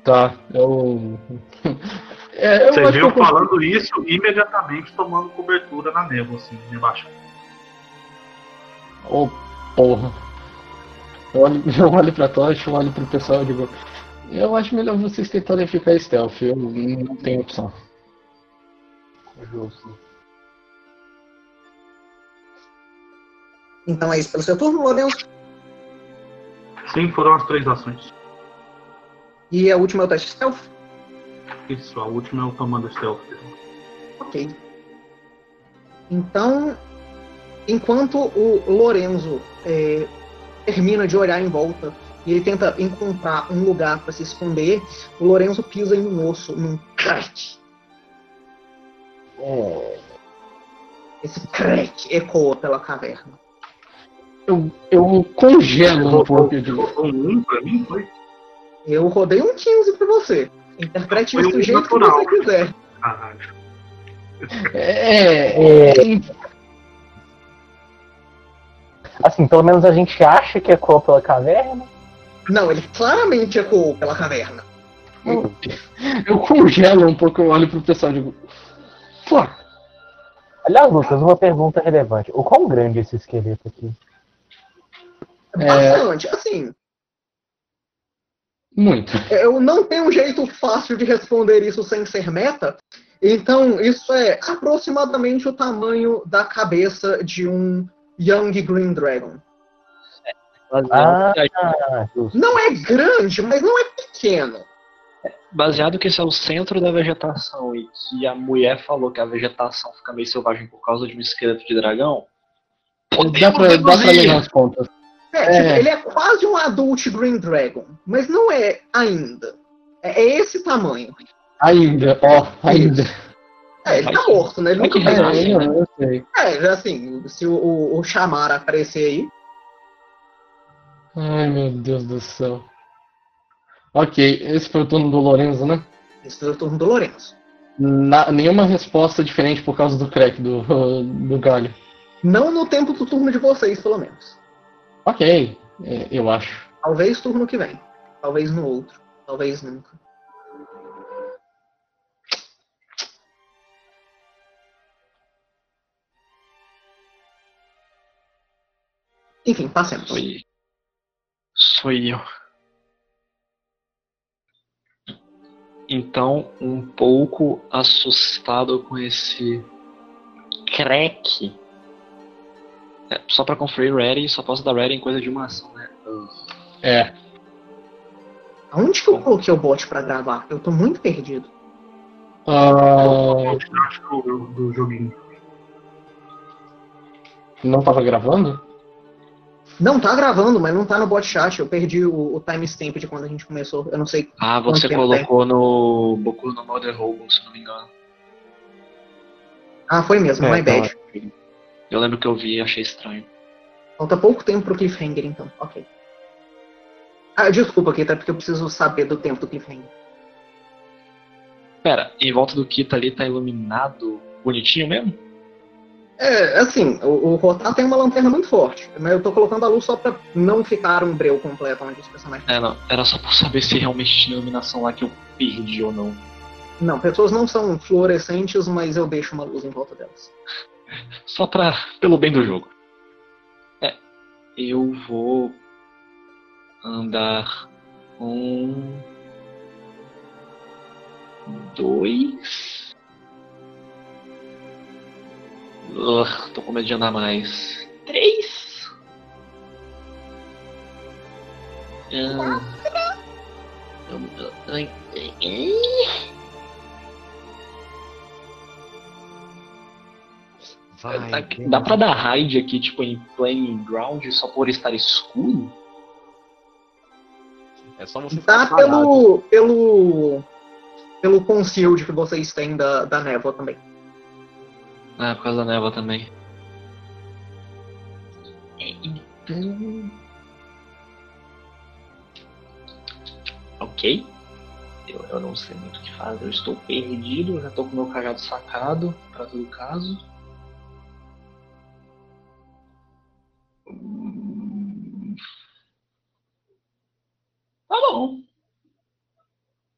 Speaker 4: Tá, eu. É, eu eu consigo-
Speaker 6: falando isso imediatamente tomando cobertura na névoa, assim, embaixo.
Speaker 4: Ô, porra. Eu olho, eu olho pra tocha, eu olho pro pessoal e digo. Eu acho melhor vocês tentarem ficar stealth, eu não tenho opção.
Speaker 2: Justo.
Speaker 1: Então é isso pelo seu turno, Lourenço.
Speaker 6: Sim, foram as três ações.
Speaker 1: E a última é o teste stealth.
Speaker 6: Isso, a última é o comando stealth.
Speaker 1: Ok. Então, enquanto o Lorenzo é, termina de olhar em volta e ele tenta encontrar um lugar para se esconder, o Lorenzo pisa em um osso, num crack. Esse crack ecoa pela caverna.
Speaker 4: Eu, eu congelo um pouco, eu
Speaker 6: um pra mim, foi?
Speaker 1: Eu rodei um 15 para você. Interprete
Speaker 6: Foi
Speaker 1: isso do jeito
Speaker 6: natural.
Speaker 1: que você quiser.
Speaker 6: Caralho.
Speaker 4: É, é,
Speaker 2: Assim, pelo menos a gente acha que ecoou pela caverna.
Speaker 1: Não, ele claramente ecoou pela caverna.
Speaker 4: eu congelo um pouco, eu olho pro pessoal e digo. Fuck.
Speaker 2: Aliás, Lucas, uma pergunta relevante. O quão grande é esse esqueleto aqui?
Speaker 4: É.
Speaker 1: Bastante. Assim,
Speaker 4: Muito.
Speaker 1: eu não tenho um jeito fácil de responder isso sem ser meta. Então, isso é aproximadamente o tamanho da cabeça de um Young Green Dragon.
Speaker 2: Ah.
Speaker 1: Não é grande, mas não é pequeno.
Speaker 5: baseado que esse é o centro da vegetação e que a mulher falou que a vegetação fica meio selvagem por causa de um esqueleto de dragão,
Speaker 4: Dá pra, dá pra ler nas pontas.
Speaker 1: É,
Speaker 4: É.
Speaker 1: tipo, ele é quase um Adult Green Dragon, mas não é ainda. É, é esse tamanho.
Speaker 4: Ainda, ó, ainda.
Speaker 1: É, ele tá morto, né? Ele nunca vai
Speaker 4: É,
Speaker 1: nascer.
Speaker 4: sei.
Speaker 1: É, já assim, se o, o, o Chamar aparecer aí,
Speaker 4: Ai, meu Deus do céu. Ok, esse foi o turno do Lorenzo, né?
Speaker 1: esse é o turno do Lourenço.
Speaker 4: Na- nenhuma resposta diferente por causa do crack do, do galho.
Speaker 1: Não no tempo do turno de vocês, pelo menos.
Speaker 4: Ok, é, eu acho.
Speaker 1: Talvez turno que vem. Talvez no outro. Talvez nunca. Enfim, passemos.
Speaker 5: foi. Sou eu. Então, um pouco assustado com esse crack. É, só pra conferir ready, só posso dar ready em coisa de uma ação, né?
Speaker 4: É.
Speaker 1: Aonde que eu coloquei o bot pra gravar? Eu tô muito perdido.
Speaker 4: Ah,
Speaker 6: Acho do, do joguinho.
Speaker 4: não tava gravando?
Speaker 1: Não, tá gravando, mas não tá no bot chat. Eu perdi o, o timestamp de quando a gente começou. Eu não sei.
Speaker 5: Ah, você
Speaker 1: tempo
Speaker 5: colocou no Boku no Mother Hobo, se não me engano.
Speaker 1: Ah, foi mesmo,
Speaker 4: É,
Speaker 1: my
Speaker 4: então,
Speaker 1: bad.
Speaker 5: Eu lembro que eu vi e achei estranho.
Speaker 1: Falta pouco tempo pro cliffhanger, então. Ok. Ah, desculpa, Keita, é porque eu preciso saber do tempo do cliffhanger.
Speaker 5: Pera, em volta do Kita ali tá iluminado bonitinho mesmo?
Speaker 1: É, assim, o, o Rotar tem uma lanterna muito forte, mas eu tô colocando a luz só pra não ficar um breu completo onde os personagens.
Speaker 5: É, não. Era só por saber se realmente tinha iluminação lá que eu perdi ou não.
Speaker 1: Não, pessoas não são fluorescentes, mas eu deixo uma luz em volta delas.
Speaker 5: Só pra. pelo bem do jogo. É. Eu vou. andar. Um. Dois. Ugh, tô com medo de andar mais. Três. Ah.
Speaker 10: Vai,
Speaker 5: Dá, dá pra dar raid aqui, tipo, em playing ground só por estar escuro?
Speaker 10: É só você parado.
Speaker 1: pelo. pelo. pelo concealed que vocês têm da, da névoa também.
Speaker 5: Ah, por causa da névoa também. Então. Ok. Eu, eu não sei muito o que fazer. Eu estou perdido. Já tô com meu cagado sacado, pra todo caso. Tá bom.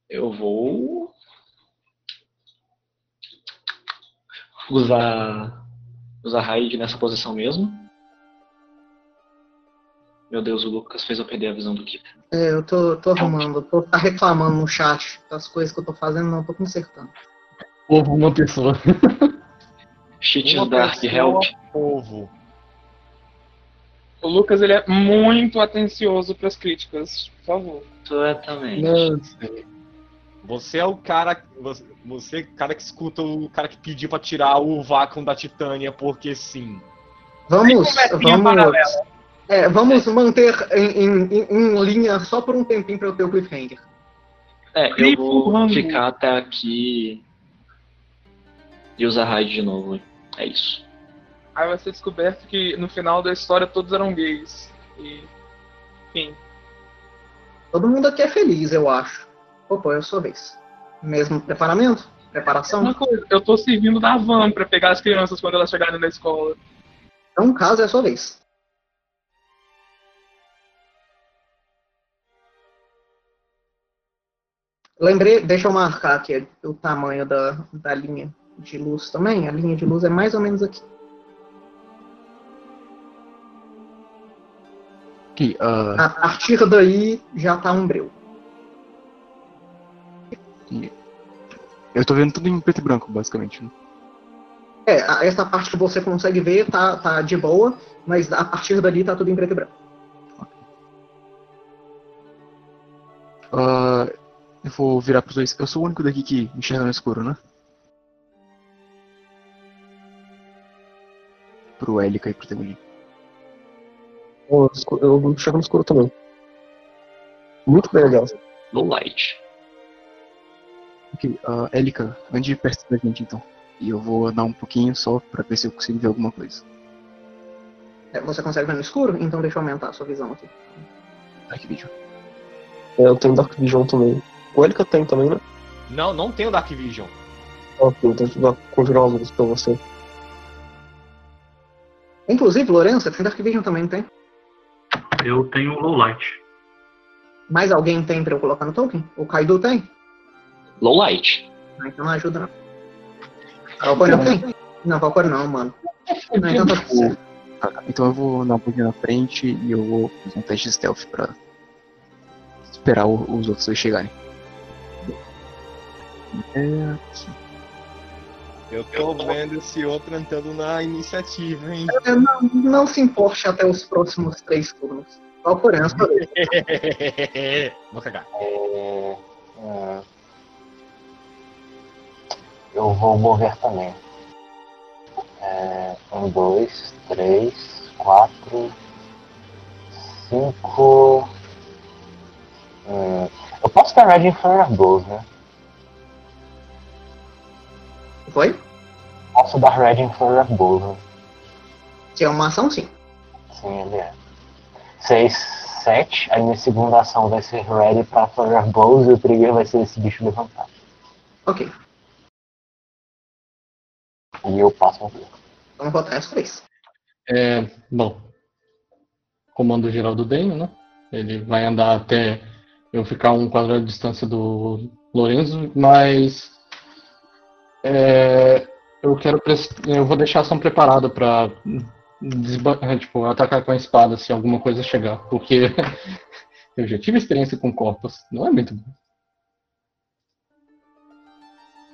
Speaker 5: Eu vou usar usar raid nessa posição mesmo. Meu Deus, o Lucas fez eu perder a visão do Kita.
Speaker 1: É, eu tô, tô é arrumando. tô tá reclamando no chat das coisas que eu tô fazendo, não, tô consertando.
Speaker 4: Povo, uma pessoa.
Speaker 3: Cheats
Speaker 5: Dark
Speaker 3: pessoa,
Speaker 5: Help.
Speaker 3: Povo.
Speaker 8: O Lucas ele é muito atencioso pras críticas, por favor.
Speaker 5: Exatamente.
Speaker 3: Você é o cara. Você, você é o cara que escuta o cara que pediu pra tirar o vácuo da Titânia, porque sim.
Speaker 1: Vamos, vamos, é, vamos manter em, em- em- linha só por um tempinho pra eu ter o cliffhanger.
Speaker 5: É, eu vou
Speaker 8: Rambo.
Speaker 5: ficar até aqui e usar raid de novo. É isso.
Speaker 8: Aí vai ser descoberto que no final da história todos eram gays. E. Enfim.
Speaker 1: Todo mundo aqui é feliz, eu acho. Opa, é a sua vez. Mesmo preparamento? Preparação?
Speaker 8: Uma coisa, eu tô servindo da van pra pegar as crianças quando elas chegarem na escola.
Speaker 1: Então, caso é a sua vez. Lembrei, deixa eu marcar aqui o tamanho da, da linha de luz também. A linha de luz é mais ou menos aqui.
Speaker 9: Ah,
Speaker 1: A partir daí já tá um breu.
Speaker 9: eu tô vendo tudo em preto e branco, basicamente. né?
Speaker 1: É, essa parte que você consegue ver tá, tá de boa, mas a partir dali tá tudo em preto e branco.
Speaker 9: Ah, eu vou virar pros dois. Eu sou o único daqui que enxerga no escuro, né? Pro Elica e pro Temulim.
Speaker 7: Eu, eu chego no escuro também. Muito bem, aliás.
Speaker 5: Low light.
Speaker 9: Ok, uh, Elica, ande perto da gente então. E eu vou andar um pouquinho só pra ver se eu consigo ver alguma coisa.
Speaker 1: É, você consegue ver no escuro? Então deixa eu aumentar a sua visão aqui.
Speaker 9: Dark Vision.
Speaker 7: É, eu tenho Dark Vision também. O Elika tem também, né?
Speaker 3: Não, não tem o Dark Vision.
Speaker 7: Ok, então eu vou conjurar as luzes pra você.
Speaker 1: Inclusive, Lourenço, você tem Dark Vision também, não tem?
Speaker 6: Eu tenho low light.
Speaker 1: Mais alguém tem pra eu colocar no token? O Kaido tem?
Speaker 5: Low light.
Speaker 1: Ah, então não ajuda não. Valkyrie não tem? Não, Valkyrie não, mano. Não, então tá tudo.
Speaker 9: Tá, então eu vou andar um pouquinho na frente e eu vou fazer um teste de stealth pra esperar o- os outros dois chegarem. É,
Speaker 3: Eu tô vendo esse outro entrando na iniciativa, hein?
Speaker 1: É, não, não se importe até os próximos três turnos. Valkyrie, é a sua vez.
Speaker 3: Vou cagar.
Speaker 2: É, é, eu vou mover também. É, um, dois, três, quatro, cinco. hum, eu posso dar Red Infernal Blows, né?
Speaker 1: Foi?
Speaker 2: Posso dar Red Infernal Blows, né?
Speaker 1: Que é uma ação, sim.
Speaker 2: Sim, ele é. 6, 7. Aí minha segunda ação vai ser Ready pra Flare Blows e o trigger vai ser esse bicho levantar.
Speaker 1: Ok.
Speaker 2: E eu passo um turno.
Speaker 1: Vamos voltar essa vez.
Speaker 4: É, bom, comando geral do Daniel, né? Ele vai andar até eu ficar um quadrado de distância do Lorenzo, mas é, eu quero eu vou deixar ação preparada para tipo, atacar com a espada se alguma coisa chegar, porque eu já tive experiência com corpos, não é muito bom.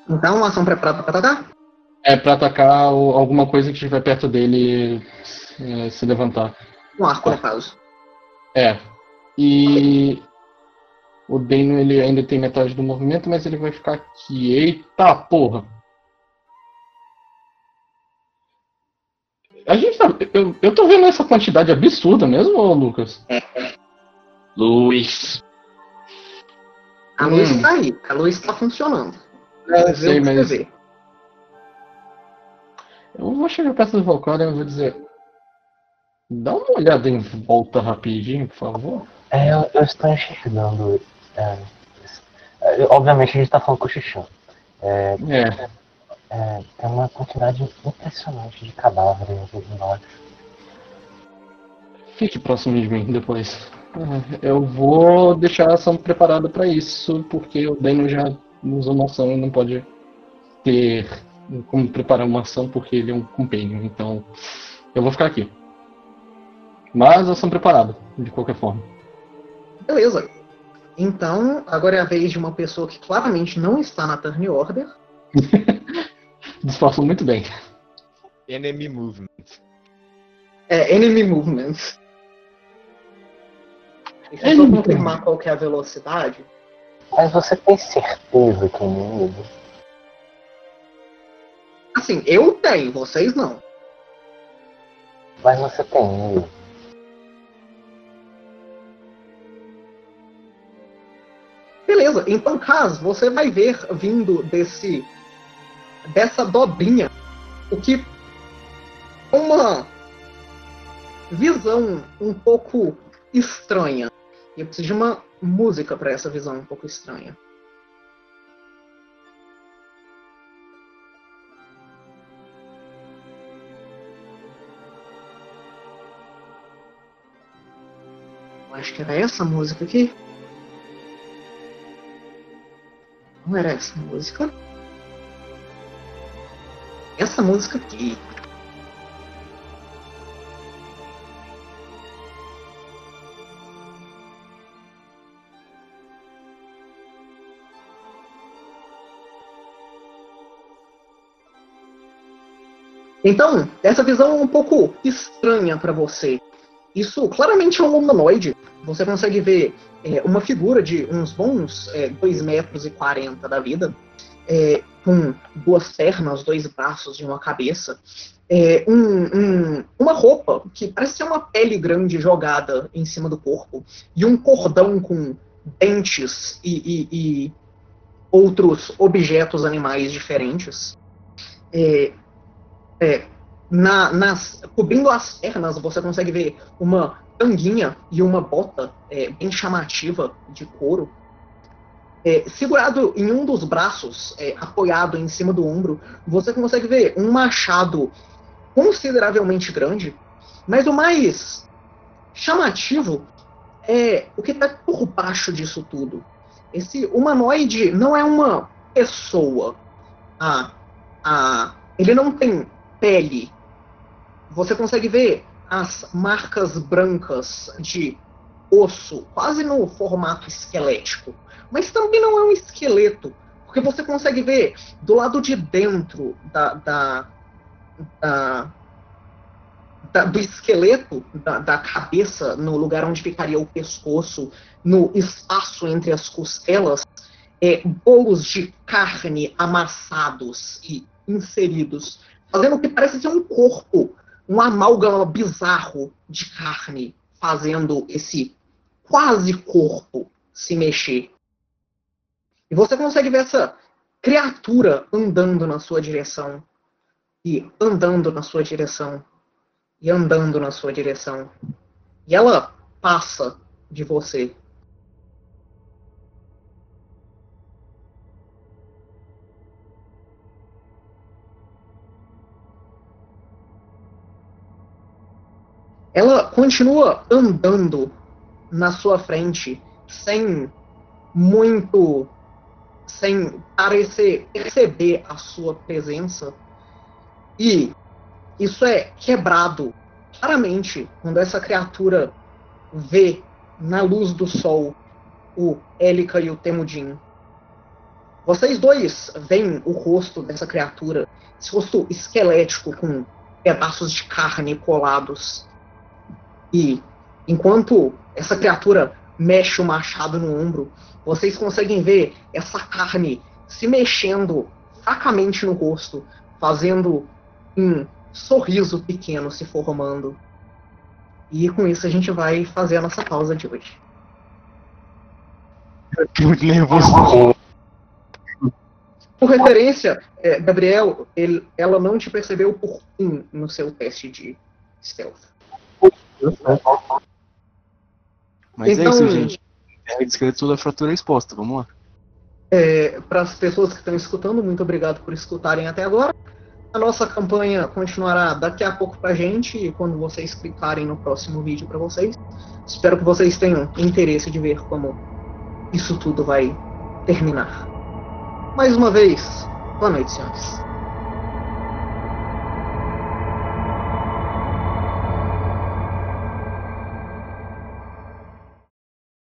Speaker 1: Então, ação preparada pra atacar?
Speaker 4: É para atacar alguma coisa que estiver perto dele é, se levantar.
Speaker 1: Um arco, no caso.
Speaker 4: É. E o Dano ele ainda tem metade do movimento, mas ele vai ficar aqui. Eita porra! A gente tá. Eu, eu tô vendo essa quantidade absurda mesmo, ô Lucas?
Speaker 5: Luiz.
Speaker 1: A luz
Speaker 4: Hum.
Speaker 1: tá aí. A luz tá funcionando.
Speaker 4: É,
Speaker 1: Você vê
Speaker 4: sei, mas-. Eu vou chegar perto do Valkyrie e vou dizer. Dá uma olhada em volta rapidinho, por favor.
Speaker 2: É, eu, eu estou enxergando. é, é, obviamente a gente está falando com o Xixão. É,
Speaker 4: É.
Speaker 2: é, tem uma quantidade impressionante de cadáveres aqui embaixo.
Speaker 4: Fique próximo de mim depois. Eu vou deixar a ação preparada pra isso, porque o Daniel já usou uma ação e não pode ter como preparar uma ação porque ele é um companion. Então, eu vou ficar aqui. Mas ação preparada, de qualquer forma.
Speaker 1: Beleza. Então, agora é a vez de uma pessoa que claramente não está na turn order.
Speaker 4: Disfarçou muito bem.
Speaker 3: Enemy movement.
Speaker 1: É, enemy movement. Deixa eu só confirmar qual que é a velocidade.
Speaker 2: Mas você tem certeza que é inimigo?
Speaker 1: Assim, eu tenho, vocês não.
Speaker 2: Mas você tem medo.
Speaker 1: Beleza, então caso você vai ver vindo desse dessa dobrinha o que uma visão um pouco estranha. E eu preciso de uma música para essa visão um pouco estranha. Acho que era essa música aqui. Não era essa música. Essa música aqui. Então, essa visão é um pouco estranha para você. Isso claramente é um humanoide. Você consegue ver é, uma figura de uns bons 2 metros e 40 da vida, é, com duas pernas, dois braços e uma cabeça. É, um- um- uma roupa que parece ser uma pele grande jogada em cima do corpo. E um cordão com dentes e, e- e outros objetos animais diferentes. É, é, na- nas, cobrindo as pernas, você consegue ver uma tanguinha e uma bota é, bem chamativa de couro. É, segurado em um dos braços, é, apoiado em cima do ombro, você consegue ver um machado consideravelmente grande, mas o mais chamativo é o que está por baixo disso tudo. Esse humanoide não é uma pessoa. Ah, ah, ele não tem pele. Você consegue ver as marcas brancas de osso, quase no formato esquelético. Mas também não é um esqueleto, porque você consegue ver do lado de dentro da, da- da- da- do esqueleto da, da cabeça, no lugar onde ficaria o pescoço, no espaço entre as costelas, é, bolos de carne amassados e inseridos, fazendo o que parece ser um corpo, um amálgama bizarro de carne, fazendo esse quase corpo se mexer. E você consegue ver essa criatura andando na sua direção, e andando na sua direção, e andando na sua direção. E ela passa de você. Ela continua andando na sua frente, sem muito. Sem parecer perceber a sua presença. E isso é quebrado claramente quando essa criatura vê na luz do sol o Élica e o Temudin. Vocês dois veem o rosto dessa criatura, esse rosto esquelético com pedaços de carne colados. E enquanto essa criatura mexe o machado no ombro, vocês conseguem ver essa carne se mexendo fracamente no rosto, fazendo um sorriso pequeno se formando. E com isso a gente vai fazer a nossa pausa de hoje.
Speaker 9: Muito nervoso.
Speaker 1: Por referência, é, Gabriel, ele- ela não te percebeu por um no seu teste de stealth.
Speaker 9: Mas é
Speaker 1: Então-
Speaker 9: isso, gente. É de esqueleto toda a fratura exposta, vamos lá.
Speaker 1: É, Para as pessoas que estão escutando, muito obrigado por escutarem até agora. A nossa campanha continuará daqui a pouco pra gente, quando vocês clicarem no próximo vídeo para vocês. Espero que vocês tenham interesse de ver como isso tudo vai terminar. Mais uma vez, boa noite, senhores.